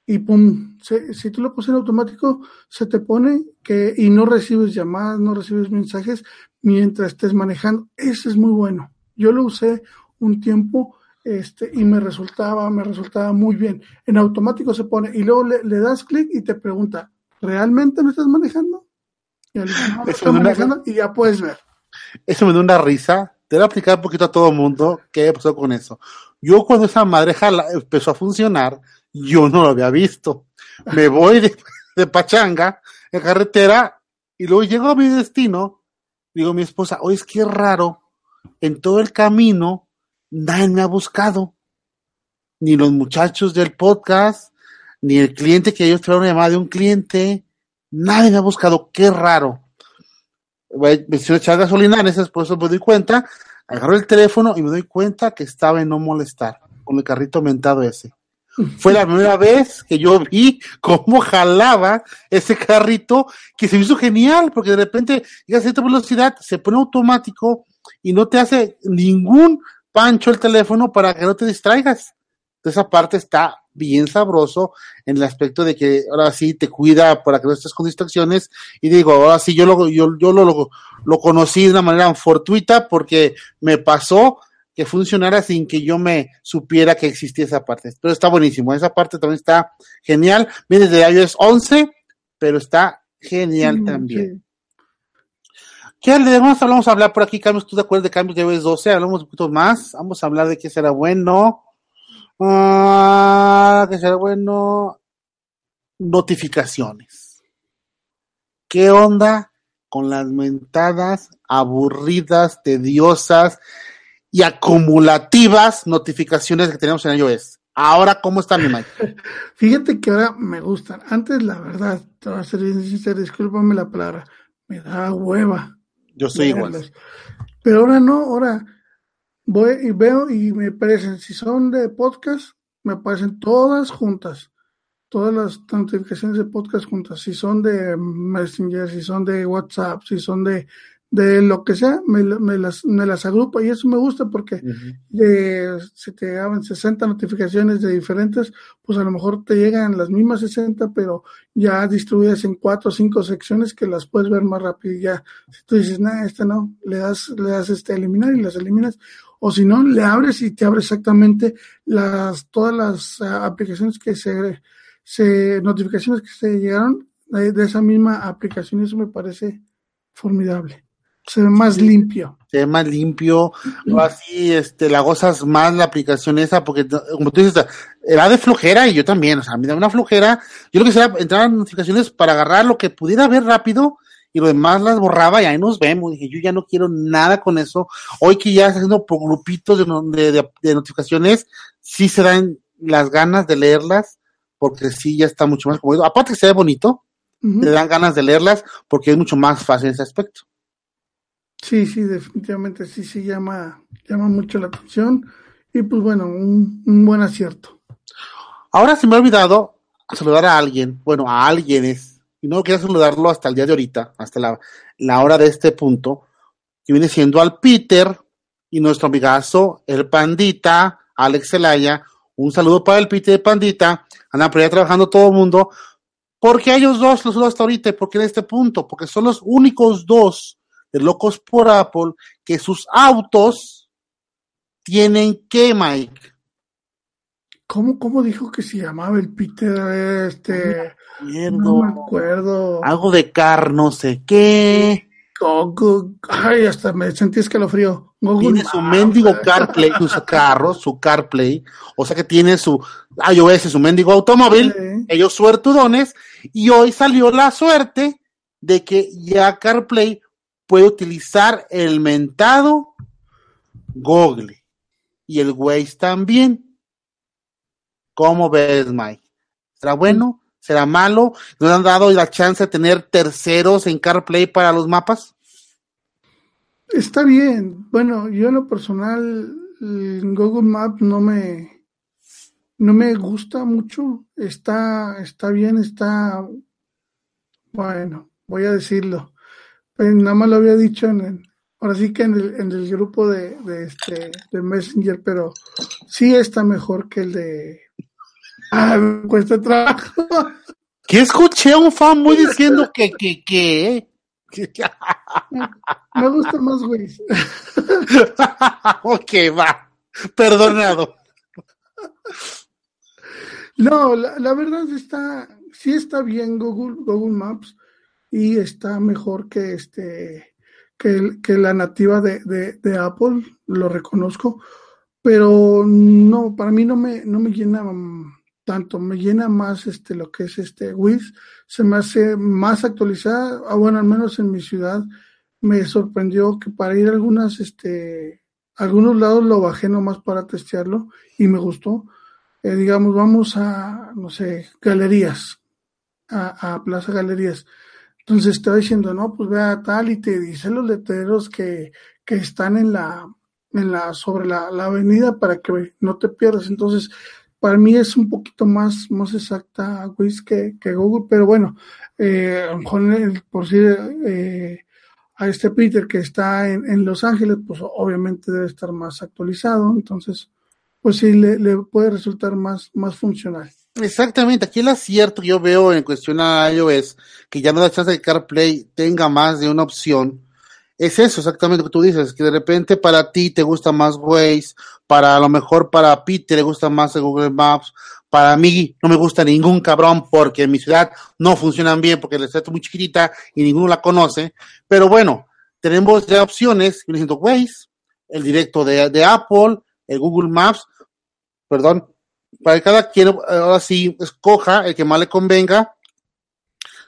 y pum, se, si tú lo pones en automático, se te pone que y no recibes llamadas, no recibes mensajes mientras estés manejando. Ese es muy bueno. Yo lo usé un tiempo este, y me resultaba, me resultaba muy bien. En automático se pone y luego le, le das clic y te pregunta, ¿realmente no estás manejando? Y, no, no manejando, y ya puedes ver. Eso me da una risa. Te voy a explicar un poquito a todo el mundo qué pasó con eso. Yo cuando esa madre jala, empezó a funcionar, yo no lo había visto. Me voy de, de pachanga en carretera y luego llego a mi destino. Digo a mi esposa, oye, es que raro, en todo el camino nadie me ha buscado. Ni los muchachos del podcast, ni el cliente que ellos trajeron una llamada de un cliente, nadie me ha buscado, qué raro. Me a echar gasolina, en ese eso me doy cuenta, agarro el teléfono y me doy cuenta que estaba en no molestar, con el carrito mentado ese. Fue la primera vez que yo vi cómo jalaba ese carrito, que se me hizo genial, porque de repente llega a cierta velocidad, se pone automático y no te hace ningún pancho el teléfono para que no te distraigas. Esa parte está bien sabroso en el aspecto de que ahora sí te cuida para que no estés con distracciones. Y digo, ahora sí yo lo, yo, yo lo, lo, lo conocí de una manera fortuita porque me pasó que funcionara sin que yo me supiera que existía esa parte. Pero está buenísimo. Esa parte también está genial. Viene de iOS 11, pero está genial mm, también. ¿Qué demás vamos a hablar por aquí? Cambios, ¿tú de acuerdo de cambios de iOS 12? Hablamos un poquito más. Vamos a hablar de qué será bueno. Ah, qué será bueno. Notificaciones. ¿Qué onda con las mentadas aburridas, tediosas? y acumulativas notificaciones que tenemos en iOS. Ahora, ¿cómo está mi Mike? *laughs* Fíjate que ahora me gustan. Antes, la verdad, te voy a ser bien sincero, discúlpame la palabra, me da hueva. Yo soy igual. Pero ahora no, ahora voy y veo y me parecen, si son de podcast, me aparecen todas juntas. Todas las notificaciones de podcast juntas. Si son de Messenger, si son de WhatsApp, si son de, de lo que sea, me, me las, me las agrupo y eso me gusta porque de, si te llegaban 60 notificaciones de diferentes, pues a lo mejor te llegan las mismas 60, pero ya distribuidas en cuatro o cinco secciones que las puedes ver más rápido y ya. Si tú dices, nah, esta no, le das, le das este eliminar y las eliminas. O si no, le abres y te abre exactamente las, todas las ah, aplicaciones que se, se, notificaciones que se llegaron de, de esa misma aplicación. Eso me parece formidable. Se ve más limpio. se ve más limpio, o así, este, la gozas más la aplicación esa, porque como tú dices, era de flojera y yo también, o sea, me da una flojera, yo lo que sea entrar a notificaciones para agarrar lo que pudiera ver rápido y lo demás las borraba y ahí nos vemos, dije, yo ya no quiero nada con eso, hoy que ya está haciendo por grupitos de, de, de- de notificaciones, sí se dan las ganas de leerlas, porque sí ya está mucho más cómodo, aparte que se ve bonito, te dan ganas de leerlas porque es mucho más fácil ese aspecto. Sí, sí, definitivamente sí, sí llama, llama mucho la atención y pues bueno, un, un buen acierto. Ahora se me ha olvidado saludar a alguien, bueno, a alguienes, y no quería saludarlo hasta el día de ahorita, hasta la, la hora de este punto, que viene siendo al Peter y nuestro amigazo, el Pandita, Alex Zelaya. Un saludo para el Peter y Pandita, andan por allá trabajando todo el mundo. porque ellos dos los saludo hasta ahorita? porque en este punto? Porque son los únicos dos de locos por Apple que sus autos tienen que, Mike. ¿Cómo, cómo dijo que se llamaba el Peter? Este, no me acuerdo. Algo de car, no sé qué. Google, ay, hasta me sentí escalofrío. Google tiene su mendigo CarPlay, *laughs* su carro, su CarPlay, o sea que tiene su iOS, su mendigo automóvil, Sí. ellos suertudones, y hoy salió la suerte de que ya CarPlay puede utilizar el mentado Google y el Waze también. ¿Cómo ves, Mike? ¿Será bueno? ¿Será malo? ¿Nos han dado la chance de tener terceros en CarPlay para los mapas? Está bien. Bueno, yo en lo personal, Google Maps no me, no me gusta mucho. Está, está bien, está, bueno, voy a decirlo. Pues nada más lo había dicho en el, ahora sí que en el, en el grupo de, de este, de Messenger, pero sí está mejor que el de, ah, me cuesta trabajo. Que escuché a un fan muy diciendo que, que, que, Me gusta más, güey. *laughs* ok, va, perdonado. No, la, la verdad está, sí está bien Google, Google Maps y está mejor que este, que, el- que la nativa de, de, Apple, lo reconozco, pero no, para mí no me, no me llena mm, tanto, me llena más este, lo que es este Wiz, se me hace más actualizada, ah, bueno, al menos en mi ciudad me sorprendió que para ir a algunas, este, algunos lados lo bajé nomás para testearlo y me gustó eh, digamos, vamos a, no sé, galerías, a Plaza Galerías. Entonces va diciendo, no, pues vea tal y te dice los letreros que, que están en la, en la, sobre la, la avenida para que no te pierdas. Entonces, para mí es un poquito más, más exacta Wiz que, que Google, pero bueno, eh, a lo mejor el- por si eh, a este Peter que está en, en Los Ángeles, pues obviamente debe estar más actualizado, entonces pues sí le, le puede resultar más, más funcional. Exactamente, aquí el acierto que yo veo en cuestión a iOS, que ya no da chance de que CarPlay tenga más de una opción, es eso exactamente lo que tú dices, que de repente para ti te gusta más Waze, para a lo mejor para Peter le gusta más el Google Maps, para mí no me gusta ningún cabrón porque en mi ciudad no funcionan bien porque la ciudad es muy chiquitita y ninguno la conoce, pero bueno, tenemos ya opciones, viene siendo Waze, el directo de Apple, el Google Maps, perdón, para que cada quien ahora sí escoja el que más le convenga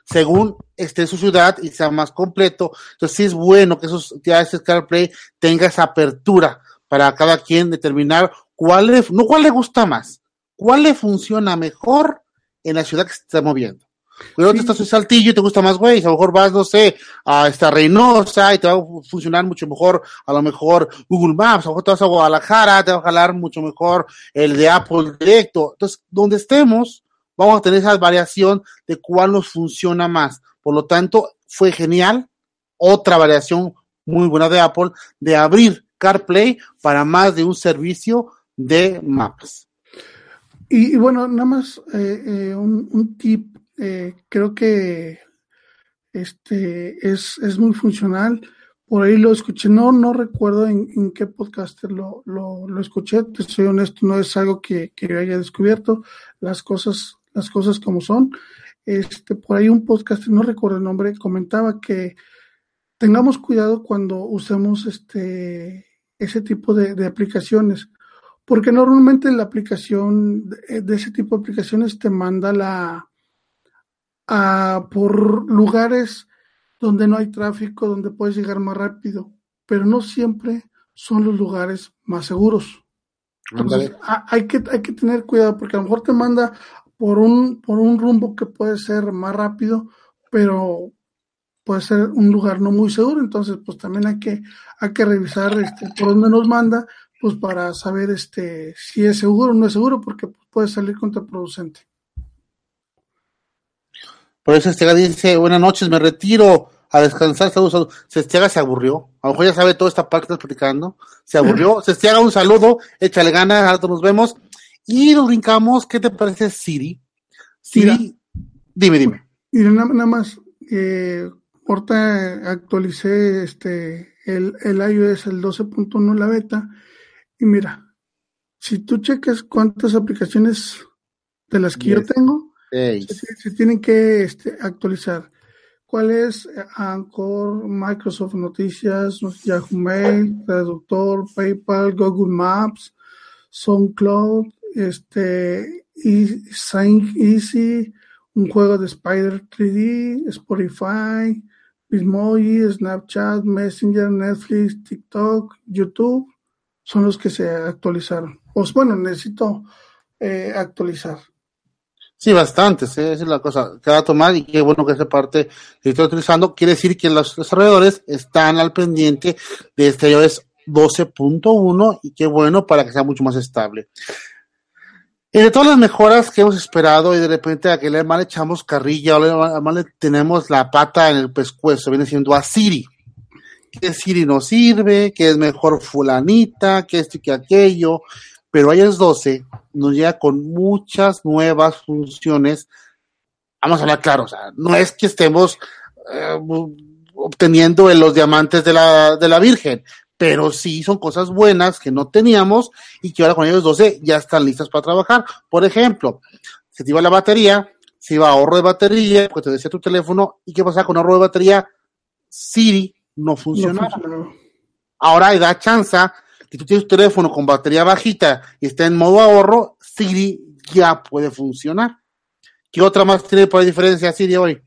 según esté su ciudad y sea más completo. Entonces sí es bueno que esos ya ese CarPlay tenga esa apertura para cada quien determinar cuál le, no cuál le gusta más, cuál le funciona mejor en la ciudad que se está moviendo. Cuando sí. estás en Saltillo y te gusta más, güey, a lo mejor vas, no sé, a esta Reynosa y te va a funcionar mucho mejor, a lo mejor Google Maps, a lo mejor te vas a Guadalajara, te va a jalar mucho mejor el de Apple directo. Entonces, donde estemos, vamos a tener esa variación de cuál nos funciona más. Por lo tanto, fue genial. Otra variación muy buena de Apple de abrir CarPlay para más de un servicio de mapas. Y, y bueno, nada más eh, eh, un, un, tip, eh, creo que este es, es, muy funcional. Por ahí lo escuché, no, no recuerdo en, qué podcaster lo, lo, escuché, te soy honesto, no es algo que, que yo haya descubierto, las cosas, las cosas como son. Este, por ahí un podcast, no recuerdo el nombre, comentaba que tengamos cuidado cuando usemos este ese tipo de, aplicaciones, porque normalmente la aplicación de, de, ese tipo de aplicaciones te manda la a, por lugares donde no hay tráfico, donde puedes llegar más rápido, pero no siempre son los lugares más seguros. Entonces, hay que, hay que tener cuidado porque a lo mejor te manda por un, por un rumbo que puede ser más rápido, pero puede ser un lugar no muy seguro, entonces pues también hay que, hay que revisar este, por dónde nos manda, pues para saber este, si es seguro o no es seguro, porque puede salir contraproducente. Por eso Estega dice, buenas noches, me retiro a descansar, saludos, Sestiaga se aburrió, a lo mejor ya sabe toda esta parte que estás platicando, se aburrió, *laughs* Sestiaga un saludo, échale ganas, ahora nos vemos, y nos brincamos, ¿qué te parece Siri? Siri, Mira, dime, dime. Mira, nada, nada más, eh, ahorita actualicé este el, el iOS el 12.1 la beta. Y mira, si tú checas cuántas aplicaciones de las que yes. yo tengo se, tienen que este, actualizar. ¿Cuál es Anchor, Microsoft Noticias, Yahoo Mail, Traductor, PayPal, Google Maps, SoundCloud, este, Easy, un juego de Spider 3D, Spotify, Bitmoji, Snapchat, Messenger, Netflix, TikTok, YouTube, son los que se actualizaron. Pues bueno, necesito eh, actualizar. Sí, bastantes, ¿eh? esa es la cosa que va a tomar y qué bueno que esa parte que estoy utilizando. Quiere decir que los desarrolladores están al pendiente de este iOS 12.1 y qué bueno para que sea mucho más estable. Y de todas las mejoras que hemos esperado y de repente a que le mal echamos carrilla o mal le tenemos la pata en el pescuezo, viene siendo a Siri. Que Siri no sirve, que es mejor fulanita, que esto y que aquello. Pero iOS 12 nos llega con muchas nuevas funciones. Vamos a hablar claro, o sea, no es que estemos eh, obteniendo los diamantes de la, de la Virgen, pero sí son cosas buenas que no teníamos y que ahora con ellos 12 ya están listas para trabajar. Por ejemplo, se te iba la batería, se iba ahorro de batería, pues te decía tu teléfono, ¿y qué pasa con ahorro de batería? Siri no funcionaba. No ahora da chance que tú tienes tu teléfono con batería bajita y está en modo ahorro, Siri ya puede funcionar. ¿Qué otra más tiene por diferencia Siri hoy?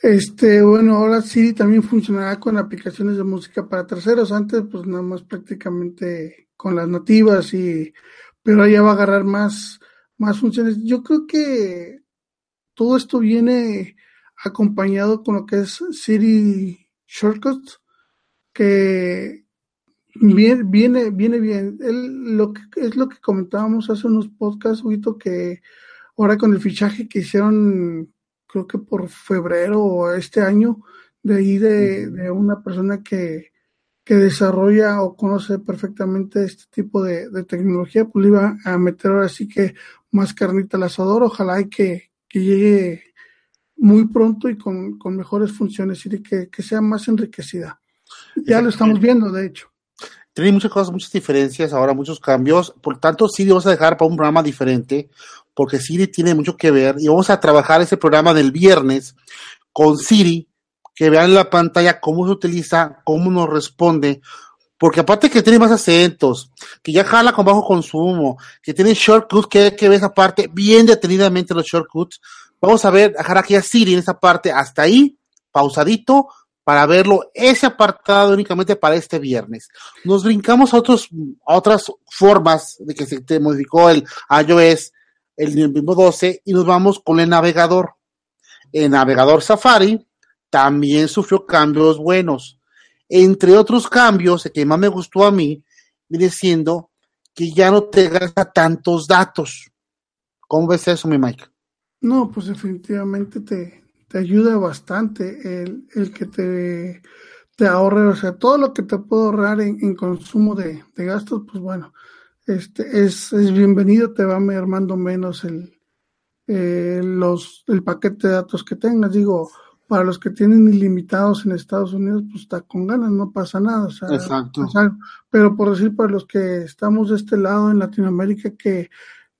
Este, bueno, ahora Siri también funcionará con aplicaciones de música para terceros. Antes, pues nada más prácticamente con las nativas y, pero ya va a agarrar más, más funciones. Yo creo que todo esto viene acompañado con lo que es Siri Shortcuts, que viene, viene, viene bien. Él, lo que, es lo que comentábamos hace unos podcasts, Huito, que ahora con el fichaje que hicieron creo que por febrero este año, de ahí de, de una persona que, que, desarrolla o conoce perfectamente este tipo de, de, tecnología, pues le iba a meter ahora sí que más carnita al asador, ojalá y que, que llegue muy pronto y con, con mejores funciones y que, que sea más enriquecida. Ya lo estamos viendo, de hecho tiene muchas cosas, muchas diferencias, ahora muchos cambios, por tanto sí vamos a dejar para un programa diferente, porque Siri tiene mucho que ver. Y vamos a trabajar ese programa del viernes con Siri, que vean en la pantalla cómo se utiliza, cómo nos responde, porque aparte que tiene más acentos, que ya jala con bajo consumo, que tiene shortcuts, que, que ve esa parte bien detenidamente los shortcuts, vamos a ver, dejar aquí a Siri en esa parte. Hasta ahí, pausadito, para verlo ese apartado únicamente para este viernes. Nos brincamos a, otros, otras formas de que se modificó el iOS el mismo 12 y nos vamos con el navegador. El navegador Safari también sufrió cambios buenos. Entre otros cambios, el que más me gustó a mí, viene siendo que ya no te gasta tantos datos. ¿Cómo ves eso, mi Mike? No, pues definitivamente te, te ayuda bastante el, el que te, te, ahorre, o sea, todo lo que te puedo ahorrar en, en consumo de, de, gastos, pues bueno, este es, es bienvenido, te va mermando menos el, eh, los, el paquete de datos que tengas. Digo, para los que tienen ilimitados en Estados Unidos, pues está con ganas, no pasa nada. O sea, Exacto. pero por decir, para los que estamos de este lado en Latinoamérica, que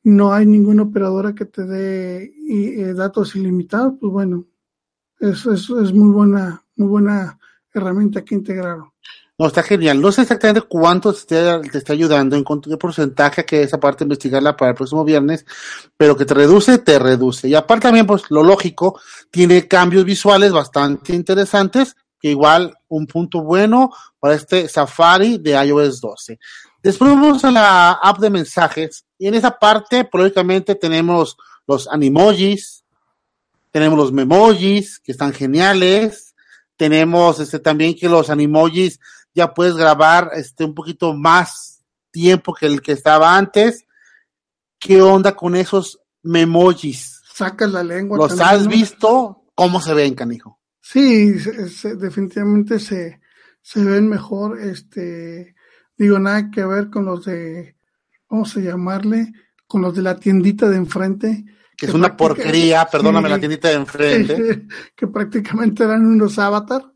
no hay ninguna operadora que te dé eh, datos ilimitados, pues bueno, eso es, es, muy buena, muy buena herramienta que integraron. No, está genial. No sé exactamente cuánto te, te está ayudando, en qué porcentaje que esa parte investigarla para el próximo viernes, pero que te reduce, te reduce. Y aparte también, pues lo lógico, tiene cambios visuales bastante interesantes, que igual un punto bueno para este Safari de iOS 12. Después vamos a la app de mensajes y en esa parte, lógicamente, tenemos los animojis, tenemos los memojis, que están geniales, tenemos este también que los animojis ya puedes grabar este un poquito más tiempo que el que estaba antes. ¿Qué onda con esos memojis? Sacas la lengua. ¿Los has visto? ¿Cómo se ven, canijo? Sí, se, se, definitivamente se, se ven mejor. Este, digo, nada que ver con los de, vamos a llamarle, con los de la tiendita de enfrente. Que, que es una porquería, *laughs* perdóname, sí, la tiendita de enfrente. *laughs* Que prácticamente eran unos avatar.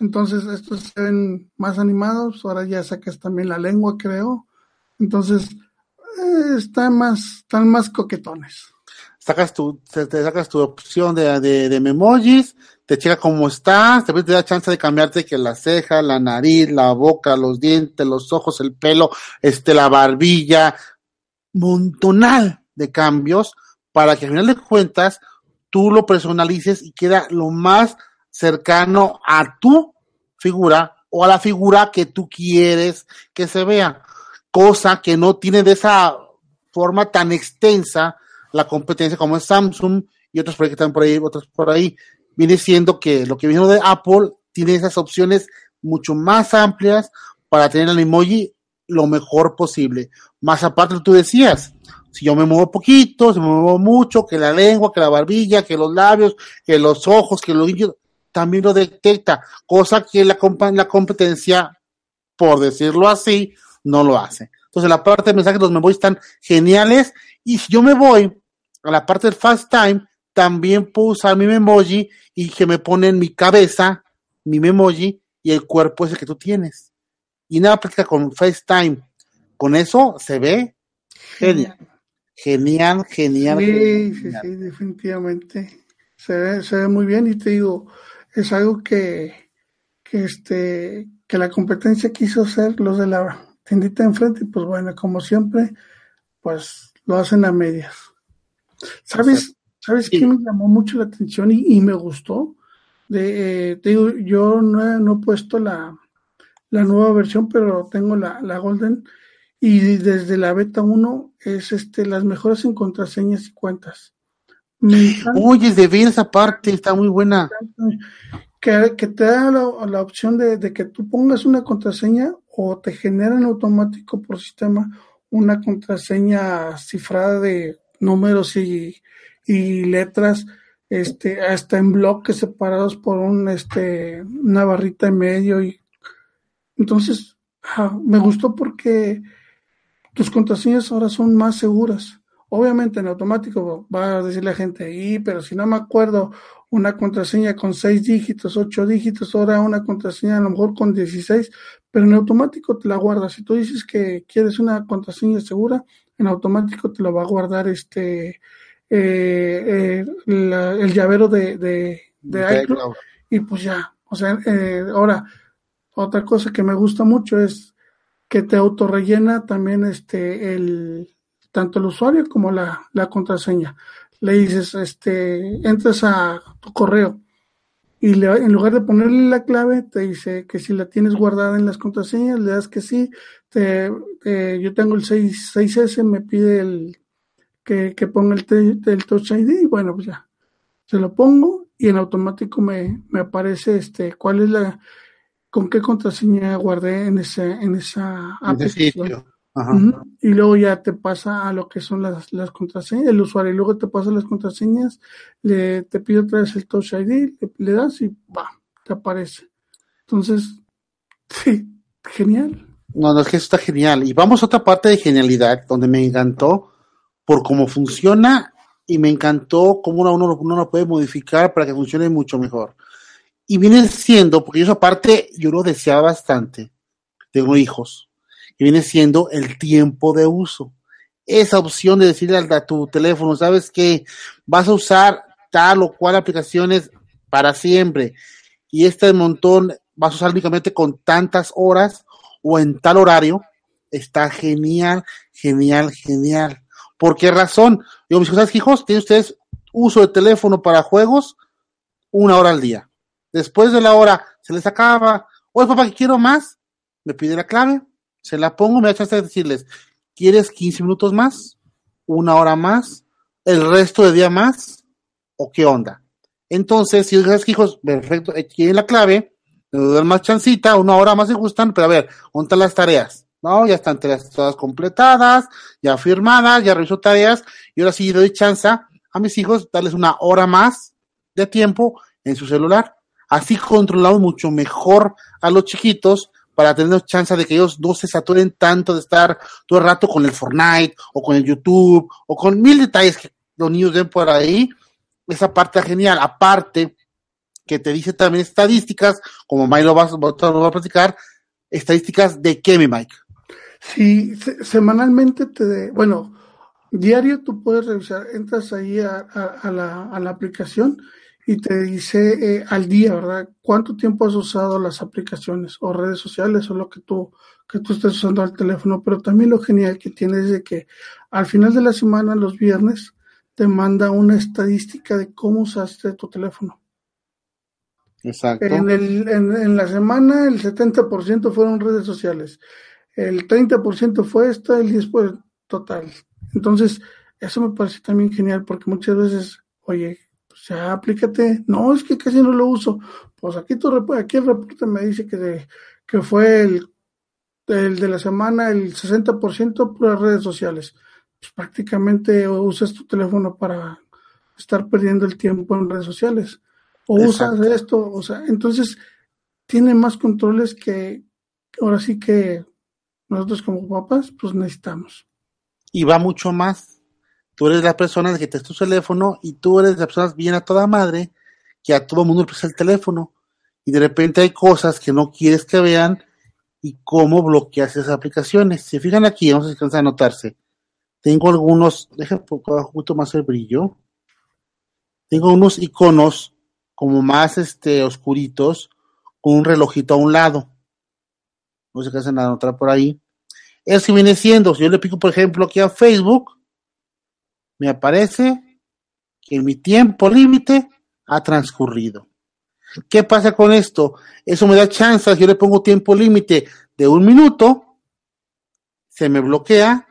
Entonces estos se ven más animados, ahora ya sacas también la lengua, creo. Entonces eh, están más, están más coquetones. Sacas tu, te, te sacas tu opción de, de, de memojis, te checa cómo estás, te, te da chance de cambiarte que la ceja, la nariz, la boca, los dientes, los ojos, el pelo, este, la barbilla, montonal de cambios para que al final de cuentas tú lo personalices y queda lo más cercano a tu figura o a la figura que tú quieres que se vea, cosa que no tiene de esa forma tan extensa la competencia como es Samsung y otros por ahí que están por ahí, otros por ahí, viene siendo que lo que vino de Apple tiene esas opciones mucho más amplias para tener el emoji lo mejor posible. Más aparte, tú decías, si yo me muevo poquito, si me muevo mucho, que la lengua, que la barbilla, que los labios, que los ojos, que los también lo detecta, cosa que la, la competencia, por decirlo así, no lo hace. Entonces, la parte de mensajes, los memojis están geniales. Y si yo me voy a la parte del fast time, también puedo usar mi memoji y que me pone en mi cabeza mi memoji y el cuerpo ese que tú tienes. Y nada práctica con FaceTime. Con eso se ve genial. Genial, genial. Sí, genial. sí, sí, definitivamente. Se ve, se ve muy bien y te digo, es algo que, que este, que la competencia quiso hacer los de la tiendita enfrente y pues bueno, como siempre, pues lo hacen a medias. ¿Sabes? ¿Sabes sí. qué me llamó mucho la atención y, y me gustó? De, eh, te digo, yo no he, no he puesto la, la, nueva versión, pero tengo la, la, Golden y desde la beta 1 es este las mejores en contraseñas y cuentas. Oye, de bien esa parte, está muy buena. Que, que te da la, la opción de, de, que tú pongas una contraseña o te genera en automático por sistema una contraseña cifrada de números y, y letras, este, hasta en bloques separados por un, este, una barrita en medio y entonces ah, me gustó porque tus contraseñas ahora son más seguras. Obviamente en automático va a decir la gente, y pero si no me acuerdo una contraseña con seis dígitos, ocho dígitos, ahora una contraseña a lo mejor con 16, pero en automático te la guarda. Si tú dices que quieres una contraseña segura, en automático te lo va a guardar este eh, eh, la, el llavero de, de, de iCloud y pues ya. O sea, eh, ahora, otra cosa que me gusta mucho es que te autorrellena también este el tanto el usuario como la, la contraseña. Le dices, este, entras a tu correo y le, en lugar de ponerle la clave, te dice que si la tienes guardada en las contraseñas, le das que sí. Te, yo tengo el 6, s me pide el que, que ponga el, el, Touch ID y bueno, pues ya, se lo pongo y en automático me, me aparece este cuál es la, con qué contraseña guardé en, ese, en esa aplicación. Y luego ya te pasa a lo que son las, las contraseñas, el usuario, y luego te pasa las contraseñas, le, te pide otra vez el Touch ID, le, das y va, te aparece. Entonces, *laughs* sí, genial. No, no, es que eso está genial. Y vamos a otra parte de genialidad, donde me encantó por cómo funciona y me encantó cómo uno, uno lo puede modificar para que funcione mucho mejor. Y viene siendo, porque eso aparte yo lo deseaba bastante, tengo hijos, y viene siendo el tiempo de uso. Esa opción de decirle a tu teléfono, sabes que vas a usar tal o cual aplicaciones para siempre, y este montón vas a usar únicamente con tantas horas o en tal horario, está genial, genial, genial. ¿Por qué razón? Digo, mis ¿sabes, hijos? ¿Tienen ustedes uso de teléfono para juegos? Una hora al día Después de la hora se les acaba. Oye, papá, que quiero más. Me pide la clave. Se la pongo, me da chance de decirles, ¿quieres 15 minutos más? ¿Una hora más? ¿El resto de día más? ¿O qué onda? Entonces, si que hijos, perfecto, tienen la clave, me dan más chancita, una hora más se gustan, pero a ver, ¿dónde las tareas? No, ya están todas completadas, ya firmadas, ya reviso tareas, y ahora sí doy chance a mis hijos darles una hora más de tiempo en su celular. Así controlamos mucho mejor a los chiquitos para tener chance de que ellos no se saturen tanto de estar todo el rato con el Fortnite o con el YouTube o con mil detalles que los niños ven por ahí. Esa parte genial. Aparte, que te dice también estadísticas, como Mike lo va, a platicar, estadísticas de qué, mi Mike. Sí, semanalmente te, bueno, diario tú puedes revisar, entras ahí a, la, a la aplicación y te dice eh, al día, ¿verdad? ¿Cuánto tiempo has usado las aplicaciones o redes sociales o lo que tú, que tú estés usando al teléfono? Pero también lo genial que tiene es de que al final de la semana, los viernes, te manda una estadística de cómo usaste tu teléfono. Exacto. En, el, en, en la semana el 70% fueron redes sociales, el 30% fue esta, el 10% total. Entonces, eso me parece también genial porque muchas veces, oye, o sea, aplícate. No, es que casi no lo uso. Pues aquí, tu, aquí el reporte me dice que, que fue el, el de la semana el 60% por las redes sociales. Pues prácticamente usas tu teléfono para estar perdiendo el tiempo en redes sociales. O usas esto, o sea, entonces tiene más controles que ahora sí que nosotros como papás pues necesitamos. Y va mucho más Tú eres la persona que te tu teléfono y tú eres la persona bien a toda madre que a todo mundo le presta el teléfono. Y de repente hay cosas que no quieres que vean y cómo bloqueas esas aplicaciones. Si fijan aquí, vamos a descansar a notarse. Tengo algunos, deja justo más el brillo. Tengo unos iconos como más este oscuritos con un relojito a un lado. No se cansan a notar por ahí. Eso viene siendo, si yo le pico, por ejemplo, aquí a Facebook, me aparece que mi tiempo límite ha transcurrido. ¿Qué pasa con esto? Eso me da chance, yo le pongo tiempo límite de un minuto, se me bloquea,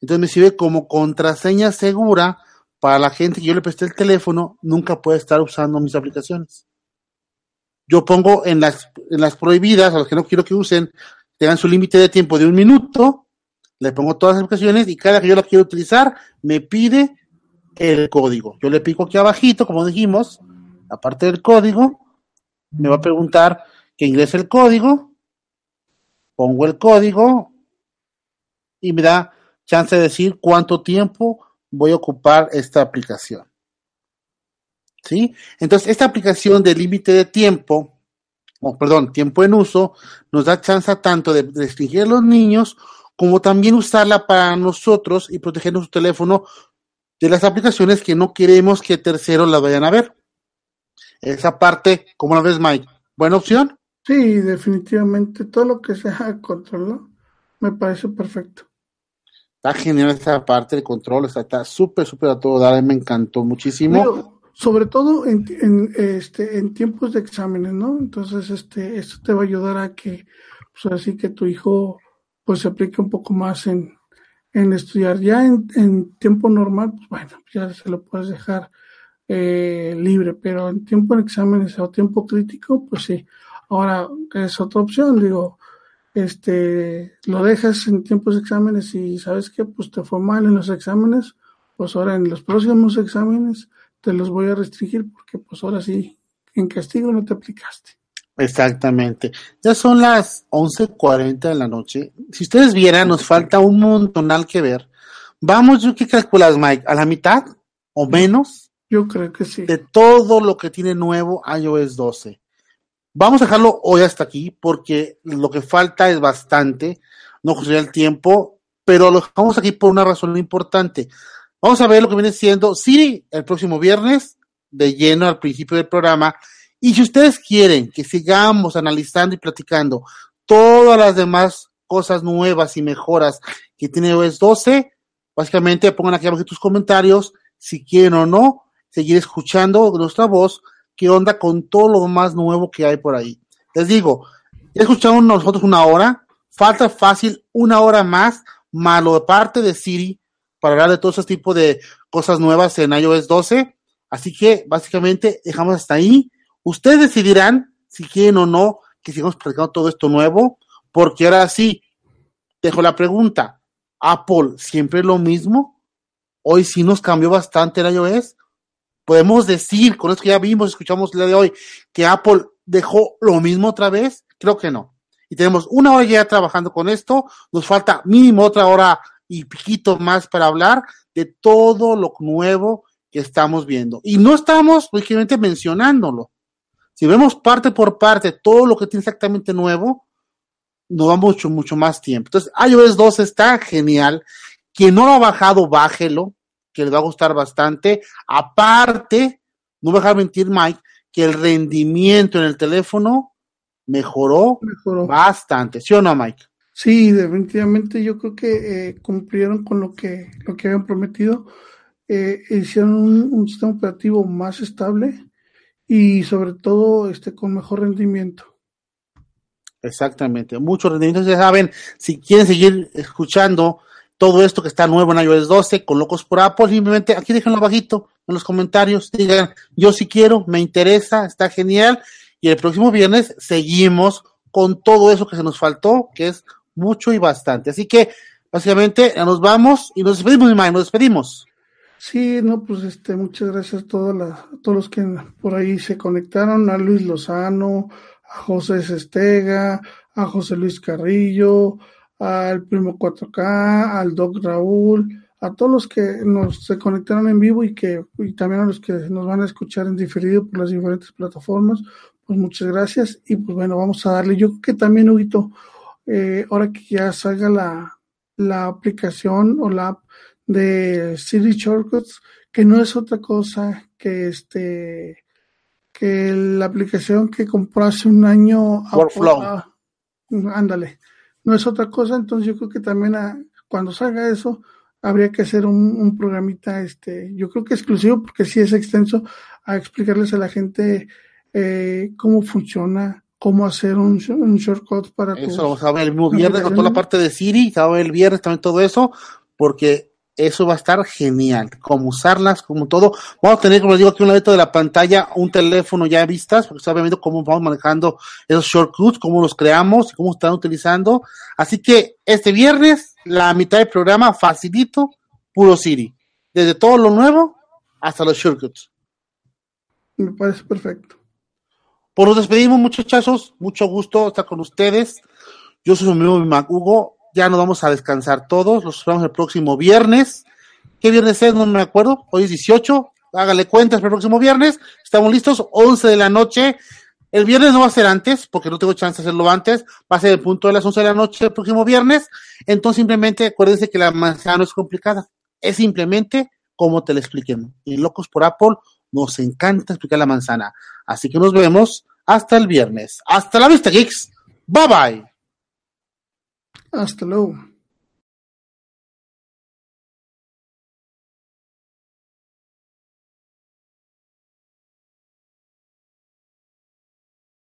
entonces me sirve como contraseña segura para la gente que yo le presté el teléfono, nunca puede estar usando mis aplicaciones. Yo pongo en las, en las prohibidas, a los que no quiero que usen, tengan su límite de tiempo de un minuto, le pongo todas las aplicaciones y cada que yo la quiero utilizar, me pide el código. Yo le pico aquí abajito, como dijimos, aparte del código, me va a preguntar que ingrese el código, pongo el código y me da chance de decir cuánto tiempo voy a ocupar esta aplicación. ¿Sí? Entonces, esta aplicación de límite de tiempo, o perdón, tiempo en uso, nos da chance tanto de restringir a los niños como también usarla para nosotros y proteger nuestro teléfono de las aplicaciones que no queremos que terceros la vayan a ver. Esa parte, ¿cómo la ves, Mike? ¿Buena opción? Sí, definitivamente. Todo lo que sea control me parece perfecto. Está genial esa parte de control, está súper, súper a todo dar, me encantó muchísimo. sobre todo en, en, este, en tiempos de exámenes, ¿no? Entonces, este, esto te va a ayudar a que, pues así que tu hijo, pues se aplique un poco más en, en estudiar. Ya en, en tiempo normal, pues bueno, ya se lo puedes dejar eh, libre, pero en tiempo de exámenes o tiempo crítico, pues sí. Ahora es otra opción, digo, este, lo dejas en tiempos de exámenes y sabes que pues te fue mal en los exámenes, pues ahora en los próximos exámenes te los voy a restringir porque pues ahora sí, en castigo no te aplicaste. Exactamente. Ya son las 11.40 de la noche. Si ustedes vieran, nos falta un montonal que ver. Vamos, ¿qué calculas, Mike? ¿A la mitad o menos? Yo creo que sí. De todo lo que tiene nuevo iOS 12. Vamos a dejarlo hoy hasta aquí porque lo que falta es bastante. No sería el tiempo, pero lo dejamos aquí por una razón importante. Vamos a ver lo que viene siendo Siri el próximo viernes, de lleno al principio del programa. Y si ustedes quieren que sigamos analizando y platicando todas las demás cosas nuevas y mejoras que tiene OS 12, básicamente pongan aquí abajo tus comentarios si quieren o no seguir escuchando nuestra voz, qué onda con todo lo más nuevo que hay por ahí. Les digo, ya escuchamos nosotros una hora, falta fácil una hora más, malo de parte de Siri, para hablar de todo ese tipo de cosas nuevas en iOS 12. Así que básicamente dejamos hasta ahí. Ustedes decidirán si quieren o no que sigamos platicando todo esto nuevo, porque ahora sí, dejo la pregunta. ¿Apple siempre lo mismo? Hoy sí nos cambió bastante el iOS. Podemos decir, con esto que ya vimos, escuchamos el día de hoy, que Apple dejó lo mismo otra vez. Creo que no. Y tenemos una hora ya trabajando con esto. Nos falta mínimo otra hora y piquito más para hablar de todo lo nuevo que estamos viendo. Y no estamos, lógicamente, mencionándolo. Si vemos parte por parte todo lo que tiene exactamente nuevo, nos va mucho, mucho más tiempo. Entonces, iOS 2 está genial. Quien no lo ha bajado, bájelo, que les va a gustar bastante. Aparte, no voy a dejar mentir, Mike, que el rendimiento en el teléfono mejoró, Mejoró. bastante. ¿Sí o no, Mike? Sí, definitivamente yo creo que eh, cumplieron con lo que, lo que habían prometido. Eh, hicieron un, un sistema operativo más estable y sobre todo este con mejor rendimiento. Exactamente, muchos rendimientos. Ya saben, si quieren seguir escuchando todo esto que está nuevo en iOS 12 con Locos por Apple, simplemente aquí déjenlo abajito en los comentarios. Digan, yo sí quiero, me interesa, está genial. Y el próximo viernes seguimos con todo eso que se nos faltó, que es mucho y bastante. Así que, básicamente, nos vamos y nos despedimos, nos despedimos. Sí, no, pues este, muchas gracias a todas las, a todos los que por ahí se conectaron, a Luis Lozano, a José Sestega, a José Luis Carrillo, al Primo 4K, al Doc Raúl, a todos los que nos se conectaron en vivo y que y también a los que nos van a escuchar en diferido por las diferentes plataformas, pues muchas gracias y pues bueno, vamos a darle. Yo creo que también, Huguito, eh, ahora que ya salga la, la aplicación o la de Siri Shortcuts, que no es otra cosa que este que la aplicación que compró hace un año Workflow. ah, ándale, no es otra cosa, entonces yo creo que también a- cuando salga eso habría que hacer un, un programita, este, yo creo que exclusivo porque sí es extenso, a explicarles a la gente eh, cómo funciona, cómo hacer un, sh- un shortcut para Eso lo vamos a ver el mismo viernes con toda la parte de Siri, se va a ver el viernes también todo eso, porque eso va a estar genial, cómo usarlas, como todo. Vamos a tener, como les digo, aquí un ladito de la pantalla, un teléfono ya vistas, porque está viendo cómo vamos manejando esos shortcuts, cómo los creamos y cómo están utilizando. Así que este viernes, la mitad del programa, facilito, puro Siri. Desde todo lo nuevo hasta los shortcuts. Me parece perfecto. Pues nos despedimos, muchachos. Mucho gusto estar con ustedes. Yo soy su amigo Mac Hugo. Ya nos vamos a descansar todos. Los esperamos el próximo viernes. ¿Qué viernes es? No me acuerdo. Hoy es 18. Hágale cuentas para el próximo viernes. Estamos listos. 11 de la noche. El viernes no va a ser antes, porque no tengo chance de hacerlo antes. Va a ser el punto de las 11 de la noche el próximo viernes. Entonces, simplemente acuérdense que la manzana no es complicada. Es simplemente como te la expliquen. Y locos por Apple, nos encanta explicar la manzana. Así que nos vemos hasta el viernes. Hasta la vista, geeks. Bye bye. Hasta luego.